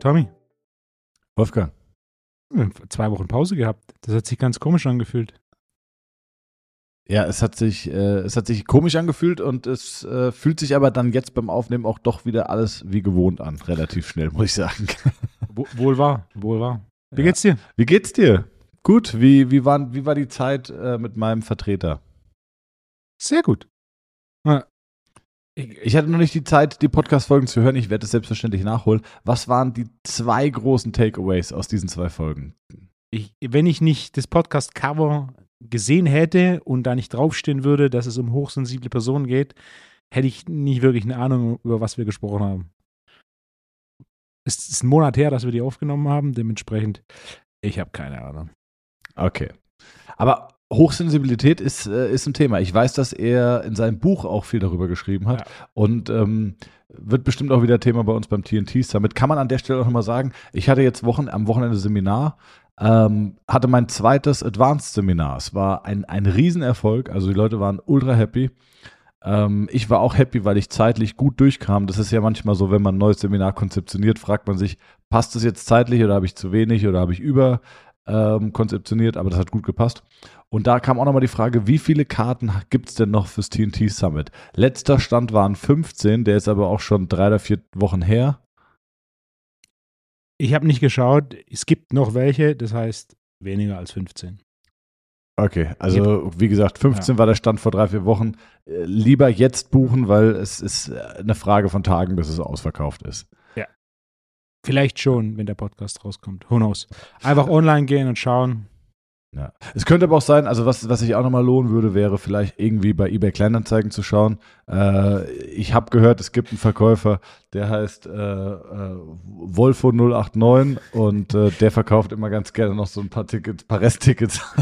Tommy, Wolfgang. wir haben zwei Wochen Pause gehabt. Das hat sich ganz komisch angefühlt. Ja, es hat sich, äh, es hat sich komisch angefühlt und es äh, fühlt sich aber dann jetzt beim Aufnehmen auch doch wieder alles wie gewohnt an, relativ schnell, muss ich sagen. Wo, wohl wahr, wohl wahr. Wie Ja. geht's dir? Wie geht's dir? Gut, wie, wie, waren, wie war die Zeit äh, mit meinem Vertreter? Sehr gut. Ja. Ich hatte noch nicht die Zeit, die Podcast-Folgen zu hören. Ich werde es selbstverständlich nachholen. Was waren die zwei großen Takeaways aus diesen zwei Folgen? Ich, wenn ich nicht das Podcast-Cover gesehen hätte und da nicht draufstehen würde, dass es um hochsensible Personen geht, hätte ich nicht wirklich eine Ahnung, über was wir gesprochen haben. Es ist ein Monat her, dass wir die aufgenommen haben, dementsprechend, ich habe keine Ahnung. Okay. Aber Hochsensibilität ist, äh, ist ein Thema. Ich weiß, dass er in seinem Buch auch viel darüber geschrieben hat. Ja. Und ähm, wird bestimmt auch wieder Thema bei uns beim TNT Summit. Kann man an der Stelle auch nochmal sagen, ich hatte jetzt Wochen, am Wochenende Seminar, ähm, hatte mein zweites Advanced-Seminar. Es war ein, ein Riesenerfolg. Also die Leute waren ultra happy. Ähm, ich war auch happy, weil ich zeitlich gut durchkam. Das ist ja manchmal so, wenn man ein neues Seminar konzeptioniert, fragt man sich, passt es jetzt zeitlich oder habe ich zu wenig oder habe ich über ähm, konzeptioniert, aber das hat gut gepasst. Und da kam auch nochmal die Frage, wie viele Karten gibt es denn noch fürs TNT Summit? Letzter Stand waren 15, der ist aber auch schon drei oder vier Wochen her. Ich habe nicht geschaut, es gibt noch welche, das heißt weniger als 15. Okay, also wie gesagt, 15 war der Stand vor drei, vier Wochen. Äh, lieber jetzt buchen, weil es ist äh, eine Frage von Tagen, bis es ausverkauft ist. Vielleicht schon, wenn der Podcast rauskommt. Who knows? Einfach online gehen und schauen. Ja. Es könnte aber auch sein, also was, was sich auch nochmal lohnen würde, wäre vielleicht irgendwie bei eBay Kleinanzeigen zu schauen. Äh, ich habe gehört, es gibt einen Verkäufer, der heißt äh, äh, Wolfo 089 und äh, der verkauft immer ganz gerne noch so ein paar Tickets, paar Resttickets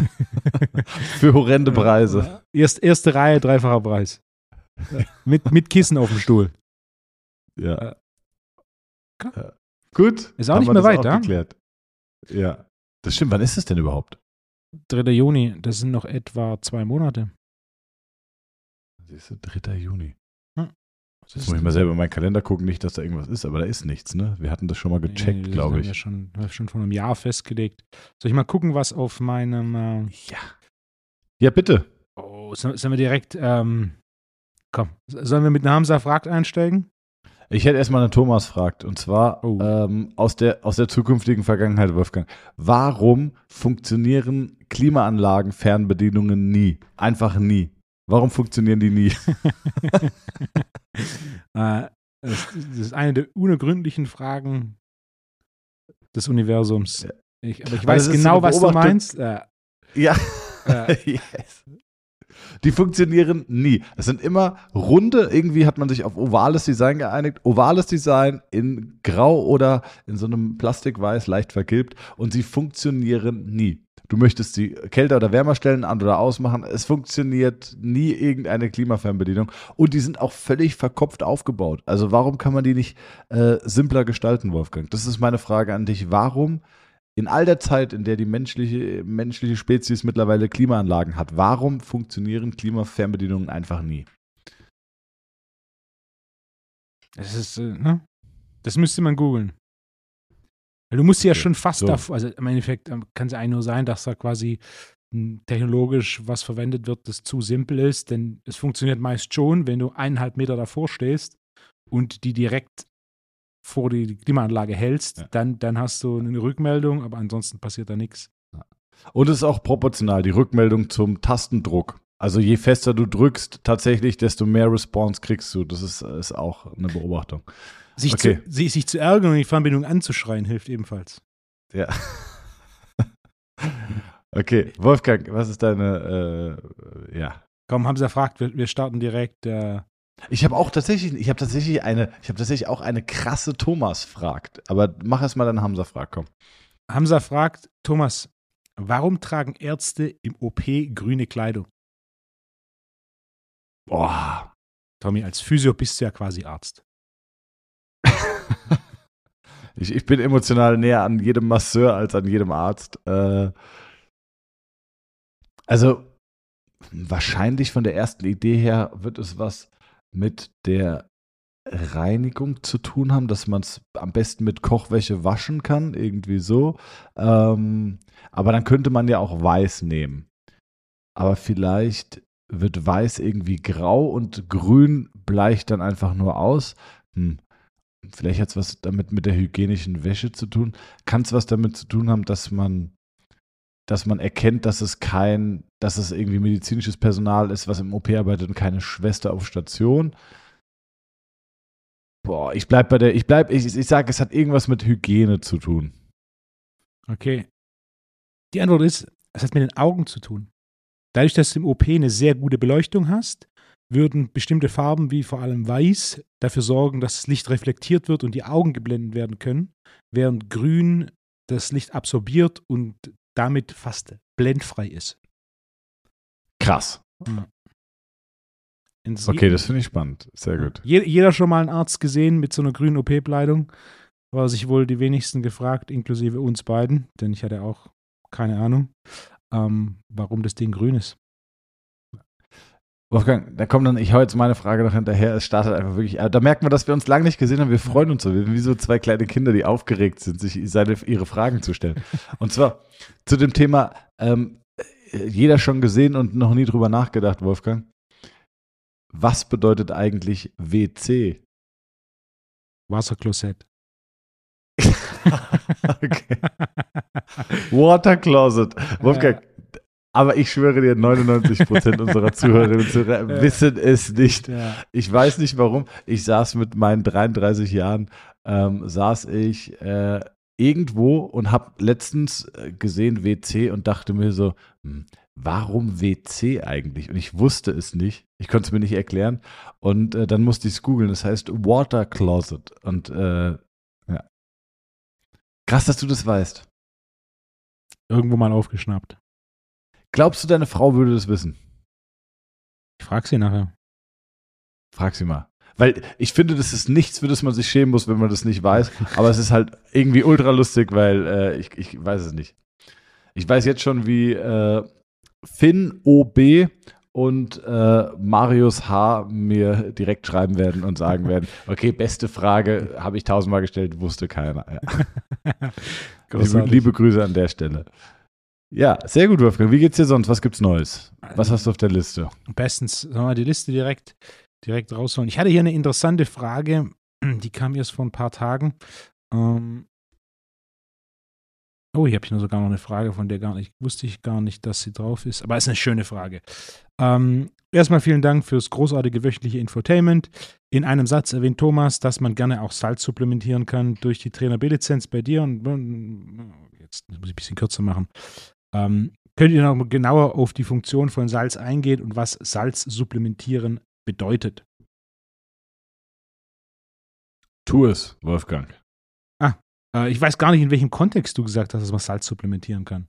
für horrende Preise. Erst, erste Reihe, dreifacher Preis. mit, mit Kissen auf dem Stuhl. Ja. Ja. Gut. Ist auch nicht mehr weit, ja? geklärt. Ja. Das stimmt. Wann ist es denn überhaupt? 3. Juni, das sind noch etwa zwei Monate. Siehst du, 3. Juni. Das Jetzt muss ich mal selber in meinen Kalender gucken, nicht, dass da irgendwas ist, aber da ist nichts, ne? Wir hatten das schon mal gecheckt, glaube Ja ich. schon, haben wir schon vor einem Jahr festgelegt. Soll ich mal gucken, was auf meinem. Äh, Ja. Ja, bitte. oh, sollen wir direkt. Ähm, komm, sollen wir mit Hamza fragt einsteigen? Ich hätte erstmal einen Thomas fragt, und zwar Oh. ähm, aus, der, aus der zukünftigen Vergangenheit, Wolfgang. Warum funktionieren Klimaanlagen, Fernbedienungen nie? Einfach nie. Warum funktionieren die nie? äh, das, ist eine der unergründlichen Fragen des Universums. Ja. Ich, aber ich weiß genau, was du meinst. Äh, ja. äh, yes. Die funktionieren nie. Es sind immer runde, irgendwie hat man sich auf ovales Design geeinigt. Ovales Design in grau oder in so einem Plastikweiß, leicht vergilbt. Und sie funktionieren nie. Du möchtest sie kälter oder wärmer stellen, an oder ausmachen. Es funktioniert nie irgendeine Klimafernbedienung. Und die sind auch völlig verkopft aufgebaut. Also warum kann man die nicht äh, simpler gestalten, Wolfgang? Das ist meine Frage an dich. Warum in all der Zeit, in der die menschliche, menschliche Spezies mittlerweile Klimaanlagen hat, warum funktionieren Klimafernbedienungen einfach nie? das ist, äh, ne? Das müsste man googeln. Du musst ja Okay, schon fast so. davor, also im Endeffekt ähm, kann es eigentlich nur sein, dass da quasi m, technologisch was verwendet wird, das zu simpel ist, denn es funktioniert meist schon, wenn du eineinhalb Meter davor stehst und die direkt vor die Klimaanlage hältst, Ja. dann, dann hast du eine Rückmeldung, aber ansonsten passiert da nichts. Und es ist auch proportional, die Rückmeldung zum Tastendruck. Also je fester du drückst, tatsächlich, desto mehr Response kriegst du. Das ist, ist auch eine Beobachtung. Sich, Okay. zu, sich, sich zu ärgern und die Fernbedienung anzuschreien, hilft ebenfalls. Ja. Okay, Wolfgang, was ist deine, äh, ja. Komm, haben sie erfragt, wir, wir starten direkt. Äh, Ich habe auch tatsächlich, ich habe tatsächlich eine, ich habe tatsächlich auch eine krasse Thomas fragt. Aber mach erst mal deine Hamza fragt, komm. Hamza fragt, Thomas, warum tragen Ärzte im OP grüne Kleidung? Boah, Tommy, als Physio bist du ja quasi Arzt. Ich, ich bin emotional näher an jedem Masseur als an jedem Arzt. Äh, also, wahrscheinlich von der ersten Idee her wird es was mit der Reinigung zu tun haben, dass man es am besten mit Kochwäsche waschen kann, irgendwie so. Ähm, aber dann könnte man ja auch weiß nehmen. Aber vielleicht wird weiß irgendwie grau und grün bleicht dann einfach nur aus. Hm. Vielleicht hat es was damit mit der hygienischen Wäsche zu tun. Kann es was damit zu tun haben, dass man, dass man erkennt, dass es kein, dass es irgendwie medizinisches Personal ist, was im OP arbeitet und keine Schwester auf Station? Boah, ich bleib bei der, ich bleib, ich, ich sage, es hat irgendwas mit Hygiene zu tun. Okay. Die Antwort ist, es hat mit den Augen zu tun. Dadurch, dass du im OP eine sehr gute Beleuchtung hast, würden bestimmte Farben wie vor allem Weiß dafür sorgen, dass das Licht reflektiert wird und die Augen geblendet werden können, während Grün das Licht absorbiert und damit fast blendfrei ist. Krass. Ja. Okay, das finde ich spannend. Sehr gut. Jeder schon mal einen Arzt gesehen mit so einer grünen OP-Kleidung? War sich wohl die wenigsten gefragt, inklusive uns beiden, denn ich hatte auch keine Ahnung, ähm, warum das Ding grün ist. Wolfgang, da kommt dann, ich hau jetzt meine Frage noch hinterher, es startet einfach wirklich, äh, da merkt man, dass wir uns lange nicht gesehen haben, wir freuen uns so, wir sind wie so zwei kleine Kinder, die aufgeregt sind, sich seine, ihre Fragen zu stellen. Und zwar zu dem Thema, ähm, jeder schon gesehen und noch nie drüber nachgedacht, Wolfgang. Was bedeutet eigentlich WC? Wasserklosett. okay. Water Closet. Wolfgang, aber ich schwöre dir, 99% unserer Zuhörerinnen und Zuhörer wissen es nicht. Ich weiß nicht warum. Ich saß mit meinen 33 Jahren, ähm, saß ich äh, irgendwo und habe letztens äh, gesehen WC und dachte mir so, hm, warum WC eigentlich? Und ich wusste es nicht. Ich konnte es mir nicht erklären. Und äh, dann musste ich es googeln. Das heißt Water Closet. Und äh, ja. Krass, dass du das weißt. Irgendwo mal aufgeschnappt. Glaubst du, deine Frau würde das wissen? Ich frage sie nachher. Frag sie mal. Weil ich finde, das ist nichts, für das man sich schämen muss, wenn man das nicht weiß. Aber es ist halt irgendwie ultra lustig, weil äh, ich, ich weiß es nicht. Ich weiß jetzt schon, wie äh, Finn OB und äh, Marius H. mir direkt schreiben werden und sagen werden, okay, beste Frage, habe ich tausendmal gestellt, wusste keiner. Ja. liebe, liebe, Grüße an der Stelle. Ja, sehr gut, Wolfgang. Wie geht's dir sonst? Was gibt's Neues? Was hast du auf der Liste? Bestens. Sollen wir die Liste direkt, direkt rausholen? Ich hatte hier eine interessante Frage, die kam erst vor ein paar Tagen. Ähm, Oh, hier habe ich noch sogar noch eine Frage, von der gar nicht, wusste ich gar nicht, dass sie drauf ist. Aber es ist eine schöne Frage. Ähm, erstmal vielen Dank fürs großartige wöchentliche Infotainment. In einem Satz erwähnt Thomas, dass man gerne auch Salz supplementieren kann durch die Trainer B-Lizenz bei dir. Und jetzt muss ich ein bisschen kürzer machen. Ähm, könnt ihr noch genauer auf die Funktion von Salz eingehen und was Salz supplementieren bedeutet? Tu es, Wolfgang. Äh, ich weiß gar nicht, in welchem Kontext du gesagt hast, dass man Salz supplementieren kann.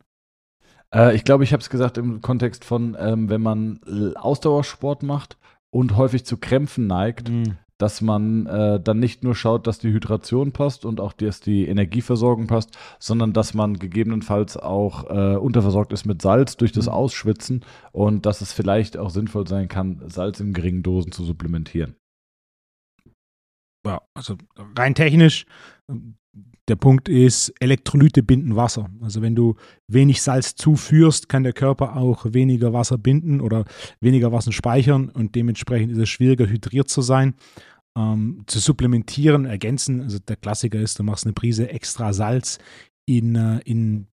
Äh, ich glaube, ich habe es gesagt im Kontext von, ähm, wenn man Ausdauersport macht und häufig zu Krämpfen neigt, mhm. Dass man äh, dann nicht nur schaut, dass die Hydration passt und auch, dass die Energieversorgung passt, sondern dass man gegebenenfalls auch äh, unterversorgt ist mit Salz durch das mhm. Ausschwitzen und dass es vielleicht auch sinnvoll sein kann, Salz in geringen Dosen zu supplementieren. Ja, also rein technisch der Punkt ist, Elektrolyte binden Wasser. Also wenn du wenig Salz zuführst, kann der Körper auch weniger Wasser binden oder weniger Wasser speichern und dementsprechend ist es schwieriger, hydriert zu sein. Ähm, zu supplementieren, ergänzen, also der Klassiker ist, du machst eine Prise extra Salz in, äh, in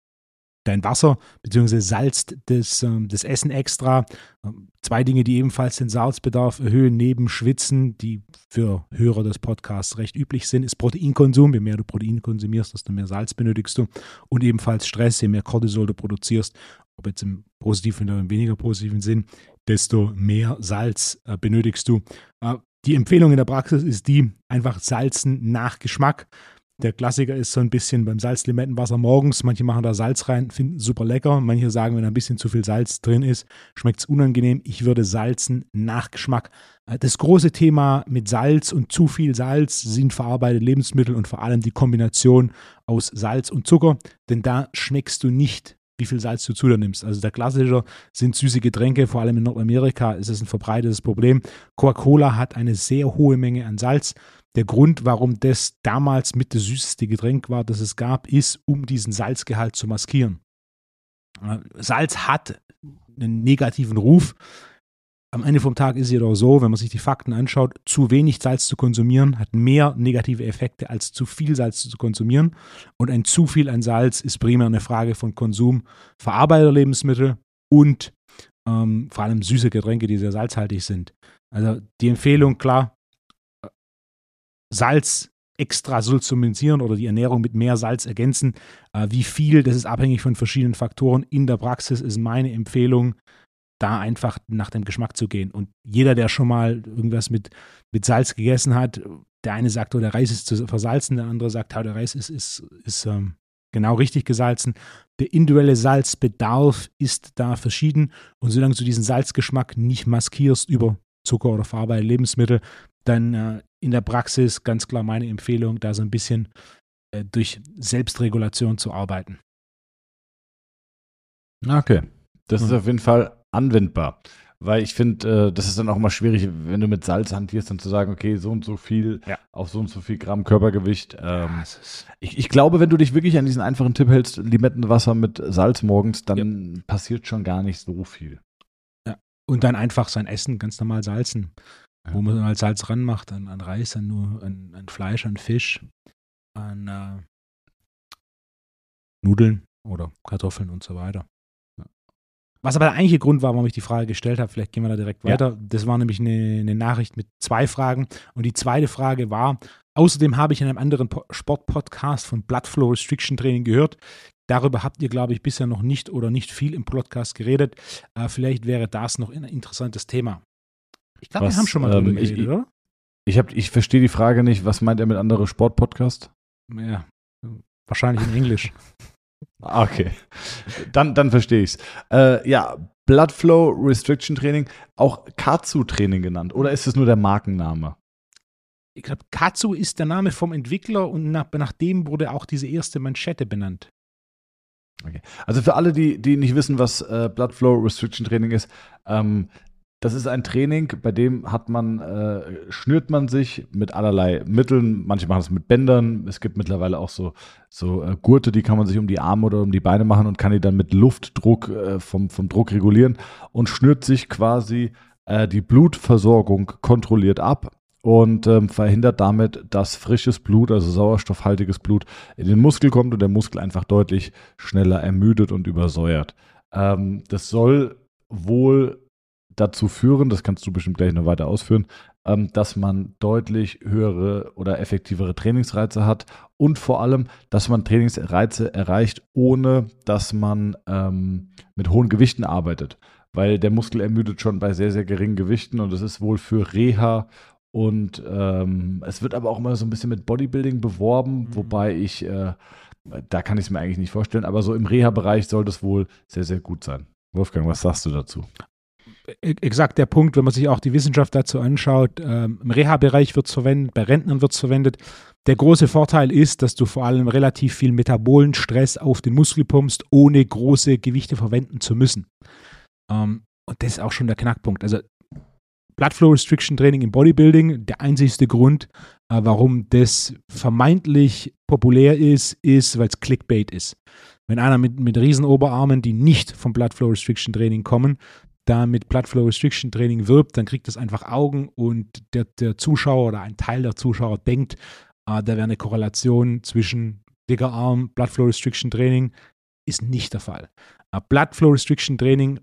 dein Wasser bzw. salzt das, ähm, das Essen extra. Ähm, zwei Dinge, die ebenfalls den Salzbedarf erhöhen, neben Schwitzen, die für Hörer des Podcasts recht üblich sind, ist Proteinkonsum. Je mehr du Protein konsumierst, desto mehr Salz benötigst du. Und ebenfalls Stress, je mehr Cortisol du produzierst, ob jetzt im positiven oder im weniger positiven Sinn, desto mehr Salz äh, benötigst du. Äh, die Empfehlung in der Praxis ist die, einfach salzen nach Geschmack. Der Klassiker ist so ein bisschen beim Salzlimettenwasser morgens. Manche machen da Salz rein, finden super lecker. Manche sagen, wenn ein bisschen zu viel Salz drin ist, schmeckt es unangenehm. Ich würde salzen nach Geschmack. Äh, das große Thema mit Salz und zu viel Salz sind verarbeitete Lebensmittel und vor allem die Kombination aus Salz und Zucker. Denn da schmeckst du nicht wie viel Salz du zu dir nimmst. Also der Klassiker sind süße Getränke, vor allem in Nordamerika ist es ein verbreitetes Problem. Coca-Cola hat eine sehr hohe Menge an Salz. Der Grund, warum das damals mit das süßeste Getränk war, das es gab, ist, um diesen Salzgehalt zu maskieren. Äh, Salz hat einen negativen Ruf. Am Ende vom Tag ist es jedoch so, wenn man sich die Fakten anschaut, zu wenig Salz zu konsumieren hat mehr negative Effekte als zu viel Salz zu konsumieren. Und ein zu viel an Salz ist primär eine Frage von Konsum verarbeiteter Lebensmittel und ähm, vor allem süße Getränke, die sehr salzhaltig sind. Also die Empfehlung, klar, Salz extra supplementieren oder die Ernährung mit mehr Salz ergänzen. Äh, wie viel, das ist abhängig von verschiedenen Faktoren. In der Praxis ist meine Empfehlung, da einfach nach dem Geschmack zu gehen. Und jeder, der schon mal irgendwas mit, mit Salz gegessen hat, der eine sagt, oh, der Reis ist zu versalzen, der andere sagt, oh, der Reis ist, ist, ist ähm, genau richtig gesalzen. Der individuelle Salzbedarf ist da verschieden. Und solange du diesen Salzgeschmack nicht maskierst über Zucker oder verarbeitete Lebensmittel, dann äh, in der Praxis ganz klar meine Empfehlung, da so ein bisschen äh, durch Selbstregulation zu arbeiten. Okay, das mhm. ist auf jeden Fall anwendbar. Weil ich finde, äh, das ist dann auch mal schwierig, wenn du mit Salz hantierst, dann zu sagen, okay, so und so viel ja. auf so und so viel Gramm Körpergewicht. Ähm, ja, ich, ich, glaube, wenn du dich wirklich an diesen einfachen Tipp hältst, Limettenwasser mit Salz morgens, dann ja. passiert schon gar nicht so viel. Ja, und dann einfach sein Essen ganz normal salzen wo man halt Salz ranmacht, an, an Reis, an, nur, an, an Fleisch, an Fisch, an äh, Nudeln oder Kartoffeln und so weiter. Was aber der eigentliche Grund war, warum ich die Frage gestellt habe, vielleicht gehen wir da direkt weiter. Ja. Das war nämlich eine, eine, Nachricht mit zwei Fragen. Und die zweite Frage war, außerdem habe ich in einem anderen Sportpodcast von Bloodflow Restriction Training gehört. Darüber habt ihr, glaube ich, bisher noch nicht oder nicht viel im Podcast geredet. Äh, vielleicht wäre das noch ein interessantes Thema. Ich glaube, wir haben schon mal drüber ähm, geredet, ich, oder? Ich, hab, ich verstehe die Frage nicht. Was meint er mit anderem Sportpodcast? Ja, wahrscheinlich in Englisch. Okay, dann, dann verstehe ich es. Äh, ja, Blood Flow Restriction Training, auch Katsu Training genannt. Oder ist es nur der Markenname? Ich glaube, Katsu ist der Name vom Entwickler und nach, nach dem wurde auch diese erste Manschette benannt. Okay. Also für alle, die, die nicht wissen, was äh, Blood Flow Restriction Training ist, ähm, das ist ein Training, bei dem hat man, äh, schnürt man sich mit allerlei Mitteln. Manche machen es mit Bändern. Es gibt mittlerweile auch so, so äh, Gurte, die kann man sich um die Arme oder um die Beine machen und kann die dann mit Luftdruck äh, vom, vom Druck regulieren und schnürt sich quasi äh, die Blutversorgung kontrolliert ab und ähm, verhindert damit, dass frisches Blut, also sauerstoffhaltiges Blut, in den Muskel kommt und der Muskel einfach deutlich schneller ermüdet und übersäuert. Ähm, das soll wohl dazu führen, das kannst du bestimmt gleich noch weiter ausführen, ähm, dass man deutlich höhere oder effektivere Trainingsreize hat und vor allem, dass man Trainingsreize erreicht, ohne dass man ähm, mit hohen Gewichten arbeitet. Weil der Muskel ermüdet schon bei sehr, sehr geringen Gewichten und es ist wohl für Reha und ähm, es wird aber auch immer so ein bisschen mit Bodybuilding beworben, mhm. wobei ich, äh, da kann ich es mir eigentlich nicht vorstellen, aber so im Reha-Bereich soll das wohl sehr, sehr gut sein. Wolfgang, was sagst du dazu? E-, exakt der Punkt, wenn man sich auch die Wissenschaft dazu anschaut. Ähm, Im Reha-Bereich wird es verwendet, bei Rentnern wird es verwendet. Der große Vorteil ist, dass du vor allem relativ viel metabolen Stress auf den Muskel pumpst, ohne große Gewichte verwenden zu müssen. Ähm, und das ist auch schon der Knackpunkt. Also Blood Flow Restriction Training im Bodybuilding, der einzigste Grund, äh, warum das vermeintlich populär ist, ist, weil es Clickbait ist. Wenn einer mit, mit Riesenoberarmen, die nicht vom Blood Flow Restriction Training kommen, da mit Blood Flow Restriction Training wirbt, dann kriegt das einfach Augen und der, der Zuschauer oder ein Teil der Zuschauer denkt, äh, da wäre eine Korrelation zwischen dicker Arm, Blood Flow Restriction Training. Ist nicht der Fall. Äh, Blood Flow Restriction Training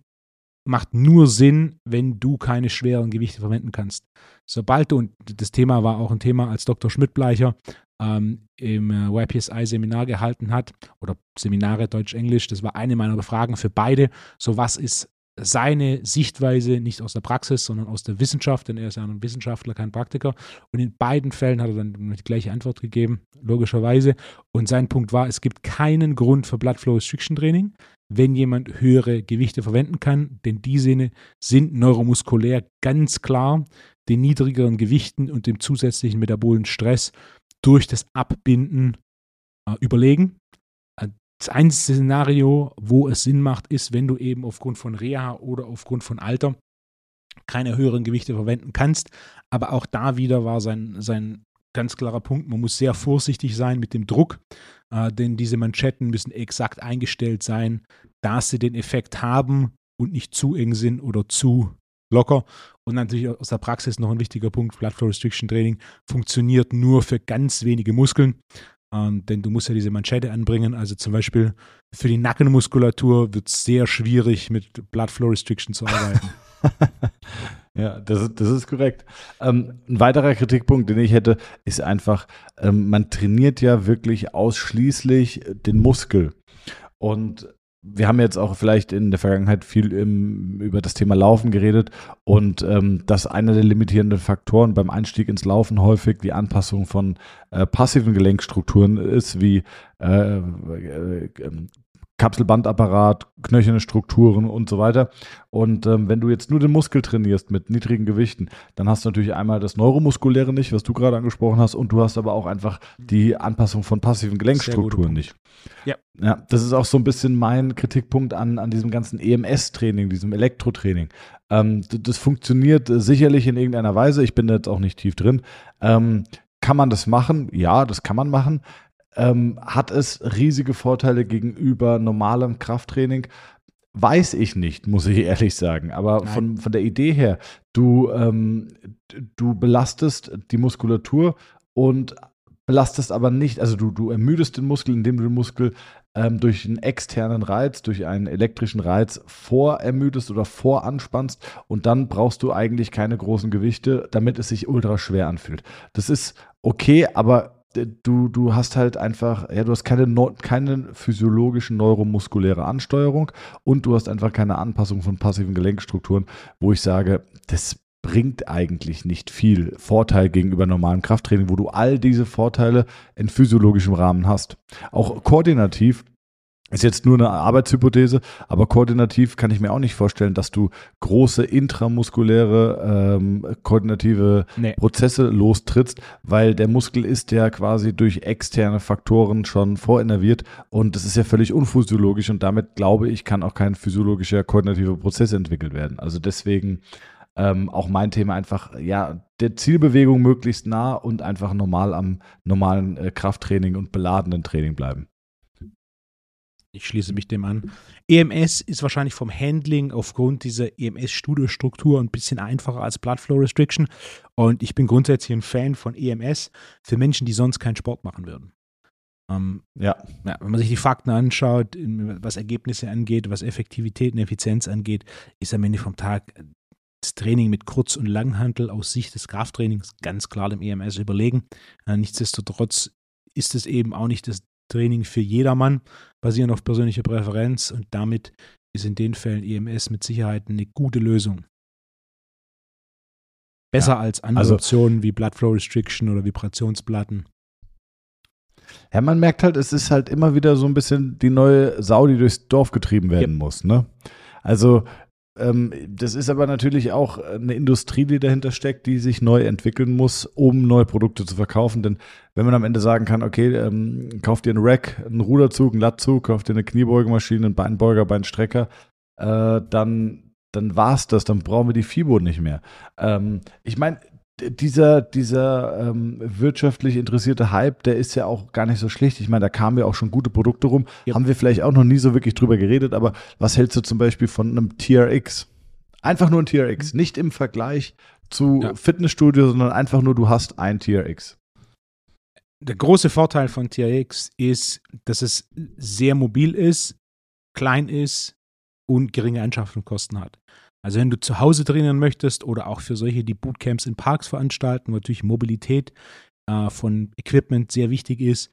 macht nur Sinn, wenn du keine schweren Gewichte verwenden kannst. Sobald du, und das Thema war auch ein Thema, als Dr. Schmidtbleicher ähm, im äh, YPSI-Seminar gehalten hat, oder Seminare Deutsch-Englisch, das war eine meiner Fragen für beide. So, was ist seine Sichtweise nicht aus der Praxis, sondern aus der Wissenschaft, denn er ist ja ein Wissenschaftler, kein Praktiker. Und in beiden Fällen hat er dann die gleiche Antwort gegeben, logischerweise. Und sein Punkt war, es gibt keinen Grund für Blood Flow Restriction Training, wenn jemand höhere Gewichte verwenden kann, denn diese sind neuromuskulär ganz klar den niedrigeren Gewichten und dem zusätzlichen metabolen Stress durch das Abbinden äh, überlegen. Einzige Szenario, wo es Sinn macht, ist, wenn du eben aufgrund von Reha oder aufgrund von Alter keine höheren Gewichte verwenden kannst. Aber auch da wieder war sein, sein ganz klarer Punkt, man muss sehr vorsichtig sein mit dem Druck, äh, denn diese Manschetten müssen exakt eingestellt sein, dass sie den Effekt haben und nicht zu eng sind oder zu locker. Und natürlich aus der Praxis noch ein wichtiger Punkt, Blood Flow Restriction Training funktioniert nur für ganz wenige Muskeln. Ähm, denn du musst ja diese Manschette anbringen. Also zum Beispiel für die Nackenmuskulatur wird es sehr schwierig, mit Blood Flow Restriction zu arbeiten. ja, das ist, das ist korrekt. Ähm, ein weiterer Kritikpunkt, den ich hätte, ist einfach, ähm, man trainiert ja wirklich ausschließlich den Muskel. Und wir haben jetzt auch vielleicht in der Vergangenheit viel im, über das Thema Laufen geredet und ähm, dass einer der limitierenden Faktoren beim Einstieg ins Laufen häufig die Anpassung von äh, passiven Gelenkstrukturen ist, wie äh, äh, Kapselbandapparat, knöcherne Strukturen und so weiter. Und ähm, wenn du jetzt nur den Muskel trainierst mit niedrigen Gewichten, dann hast du natürlich einmal das Neuromuskuläre nicht, was du gerade angesprochen hast, und du hast aber auch einfach die Anpassung von passiven Gelenkstrukturen nicht. Ja. ja. Das ist auch so ein bisschen mein Kritikpunkt an, an diesem ganzen EMS-Training, diesem Elektrotraining. Ähm, das funktioniert sicherlich in irgendeiner Weise. Ich bin da jetzt auch nicht tief drin. Ähm, kann man das machen? Ja, das kann man machen ähm, hat es riesige Vorteile gegenüber normalem Krafttraining? Weiß ich nicht, muss ich ehrlich sagen. Aber von, von der Idee her, du, ähm, du belastest die Muskulatur und belastest aber nicht, also du, du ermüdest den Muskel, indem du den Muskel ähm, durch einen externen Reiz, durch einen elektrischen Reiz vorermüdest oder voranspannst und dann brauchst du eigentlich keine großen Gewichte, damit es sich ultra schwer anfühlt. Das ist okay, aber du, du hast halt einfach, ja, du hast keine, keine physiologische neuromuskuläre Ansteuerung und du hast einfach keine Anpassung von passiven Gelenkstrukturen, wo ich sage, das bringt eigentlich nicht viel Vorteil gegenüber normalem Krafttraining, wo du all diese Vorteile in physiologischem Rahmen hast. Auch koordinativ ist jetzt nur eine Arbeitshypothese, aber koordinativ kann ich mir auch nicht vorstellen, dass du große intramuskuläre ähm, koordinative nee. Prozesse lostrittst, weil der Muskel ist ja quasi durch externe Faktoren schon vorinnerviert und das ist ja völlig unphysiologisch und damit glaube ich, kann auch kein physiologischer koordinativer Prozess entwickelt werden. Also deswegen ähm, auch mein Thema einfach, ja, der Zielbewegung möglichst nah und einfach normal am normalen äh, Krafttraining und beladenen Training bleiben. Ich schließe mich dem an. EMS ist wahrscheinlich vom Handling aufgrund dieser EMS-Studiostruktur ein bisschen einfacher als Blood Flow Restriction. Und ich bin grundsätzlich ein Fan von EMS für Menschen, die sonst keinen Sport machen würden. Ähm, ja. ja. Wenn man sich die Fakten anschaut, was Ergebnisse angeht, was Effektivität und Effizienz angeht, ist am Ende vom Tag das Training mit Kurz- und Langhantel aus Sicht des Krafttrainings ganz klar dem EMS überlegen. Äh, nichtsdestotrotz ist es eben auch nicht das Training für jedermann, basierend auf persönlicher Präferenz und damit ist in den Fällen EMS mit Sicherheit eine gute Lösung. Besser ja, als andere also, Optionen wie Blood Flow Restriction oder Vibrationsplatten. Ja, man merkt halt, es ist halt immer wieder so ein bisschen die neue Sau, die durchs Dorf getrieben werden ja. muss. Ne? Also das ist aber natürlich auch eine Industrie, die dahinter steckt, die sich neu entwickeln muss, um neue Produkte zu verkaufen. Denn wenn man am Ende sagen kann, okay, ähm, kauft ihr einen Rack, einen Ruderzug, einen Lattzug, kauft ihr eine Kniebeugemaschine, einen Beinbeuger, Beinstrecker, äh, dann, dann es das, dann brauchen wir die FIBO nicht mehr. Ähm, ich meine, dieser, dieser ähm, wirtschaftlich interessierte Hype, der ist ja auch gar nicht so schlecht. Ich meine, da kamen ja auch schon gute Produkte rum. Ja. Haben wir vielleicht auch noch nie so wirklich drüber geredet, aber was hältst du zum Beispiel von einem TRX? Einfach nur ein TRX, mhm. nicht im Vergleich zu ja. Fitnessstudio, sondern einfach nur, du hast ein TRX. Der große Vorteil von TRX ist, dass es sehr mobil ist, klein ist und geringe Anschaffungskosten hat. Also wenn du zu Hause trainieren möchtest oder auch für solche, die Bootcamps in Parks veranstalten, wo natürlich Mobilität äh, von Equipment sehr wichtig ist,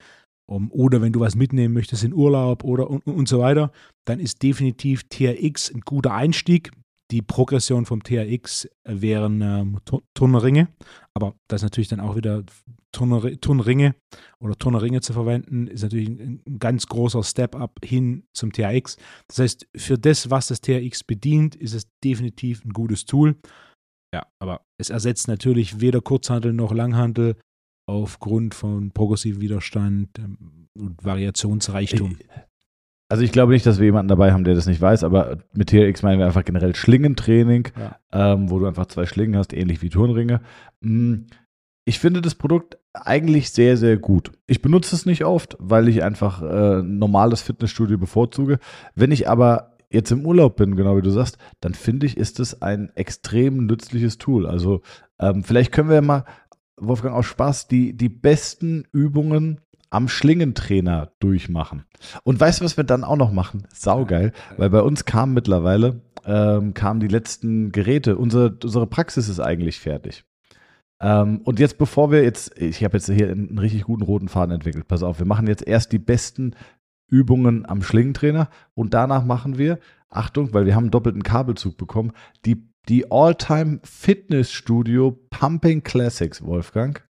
um, oder wenn du was mitnehmen möchtest in Urlaub oder und, und so weiter, dann ist definitiv TRX ein guter Einstieg. Die Progression vom TRX wären ähm, Turnringe, aber das ist natürlich dann auch wieder Turner, Turnringe oder Turnerringe zu verwenden, ist natürlich ein, ein ganz großer Step-up hin zum TRX. Das heißt, für das, was das TRX bedient, ist es definitiv ein gutes Tool. Ja, aber es ersetzt natürlich weder Kurzhandel noch Langhandel aufgrund von progressivem Widerstand ähm, und Variationsreichtum. Also ich glaube nicht, dass wir jemanden dabei haben, der das nicht weiß, aber mit TRX meinen wir einfach generell Schlingentraining, Ja. ähm, wo du einfach zwei Schlingen hast, ähnlich wie Turnringe. Ich finde das Produkt eigentlich sehr, sehr gut. Ich benutze es nicht oft, weil ich einfach äh, normales Fitnessstudio bevorzuge. Wenn ich aber jetzt im Urlaub bin, genau wie du sagst, dann finde ich, ist es ein extrem nützliches Tool. Also ähm, vielleicht können wir mal, Wolfgang, aus Spaß, die, die besten Übungen am Schlingentrainer durchmachen. Und weißt du, was wir dann auch noch machen? Saugeil, weil bei uns kamen mittlerweile, ähm, kamen die letzten Geräte. Unsere, unsere Praxis ist eigentlich fertig. Ähm, und jetzt, bevor wir jetzt, ich habe jetzt hier einen richtig guten roten Faden entwickelt. Pass auf, wir machen jetzt erst die besten Übungen am Schlingentrainer und danach machen wir, Achtung, weil wir haben einen doppelten Kabelzug bekommen, die, die All-Time Fitnessstudio Pumping Classics, Wolfgang,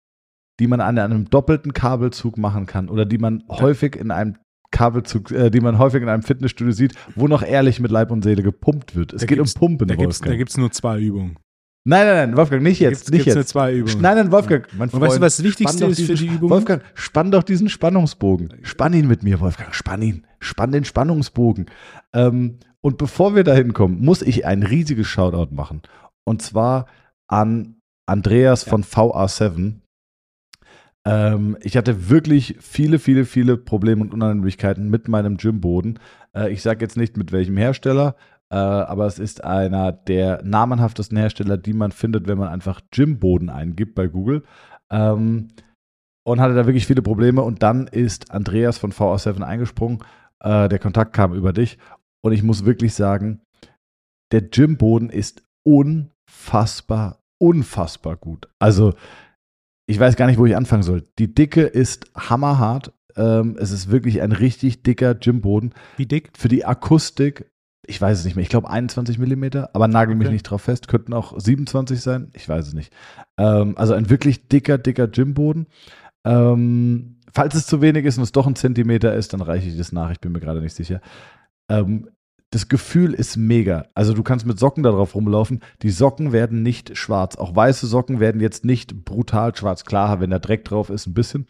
die man an einem doppelten Kabelzug machen kann oder die man häufig in einem Kabelzug, äh, die man häufig in einem Fitnessstudio sieht, wo noch ehrlich mit Leib und Seele gepumpt wird. Es Da geht um Pumpen, Da gibt es nur zwei Übungen. Nein, nein, nein, Wolfgang, nicht jetzt, gibt's- nicht gibt's jetzt. zwei Übungen. Nein, nein, Wolfgang, mein Und Freund. weißt du, was das Wichtigste ist für die Übung? Wolfgang, spann doch diesen Spannungsbogen. Spann ihn mit mir, Wolfgang. Spann ihn. Spann den Spannungsbogen. Ähm, und bevor wir da hinkommen, muss ich ein riesiges Shoutout machen. Und zwar an Andreas von VA7. Ähm, ich hatte wirklich viele, viele, viele Probleme und Unannehmlichkeiten mit meinem Gymboden. Äh, ich sage jetzt nicht mit welchem Hersteller, aber es ist einer der namenhaftesten Hersteller, die man findet, wenn man einfach Gymboden eingibt bei Google. Ähm, und hatte da wirklich viele Probleme. Und dann ist Andreas von VA7 eingesprungen. Äh, der Kontakt kam über dich. Und ich muss wirklich sagen, der Gymboden ist unfassbar, unfassbar gut. Also, ich weiß gar nicht, wo ich anfangen soll. Die Dicke ist hammerhart. Ähm, es ist wirklich ein richtig dicker Gymboden. Wie dick? Für die Akustik, ich weiß es nicht mehr, ich glaube 21 Millimeter, aber nagel mich Okay. nicht drauf fest, könnten auch 27 sein, ich weiß es nicht. Ähm, also ein wirklich dicker, dicker Gymboden. Ähm, falls es zu wenig ist und es doch ein Zentimeter ist, dann reiche ich das nach, ich bin mir gerade nicht sicher. Ähm, das Gefühl ist mega. Also du kannst mit Socken da drauf rumlaufen. Die Socken werden nicht schwarz. Auch weiße Socken werden jetzt nicht brutal schwarz. Klar, wenn da Dreck drauf ist, ein bisschen.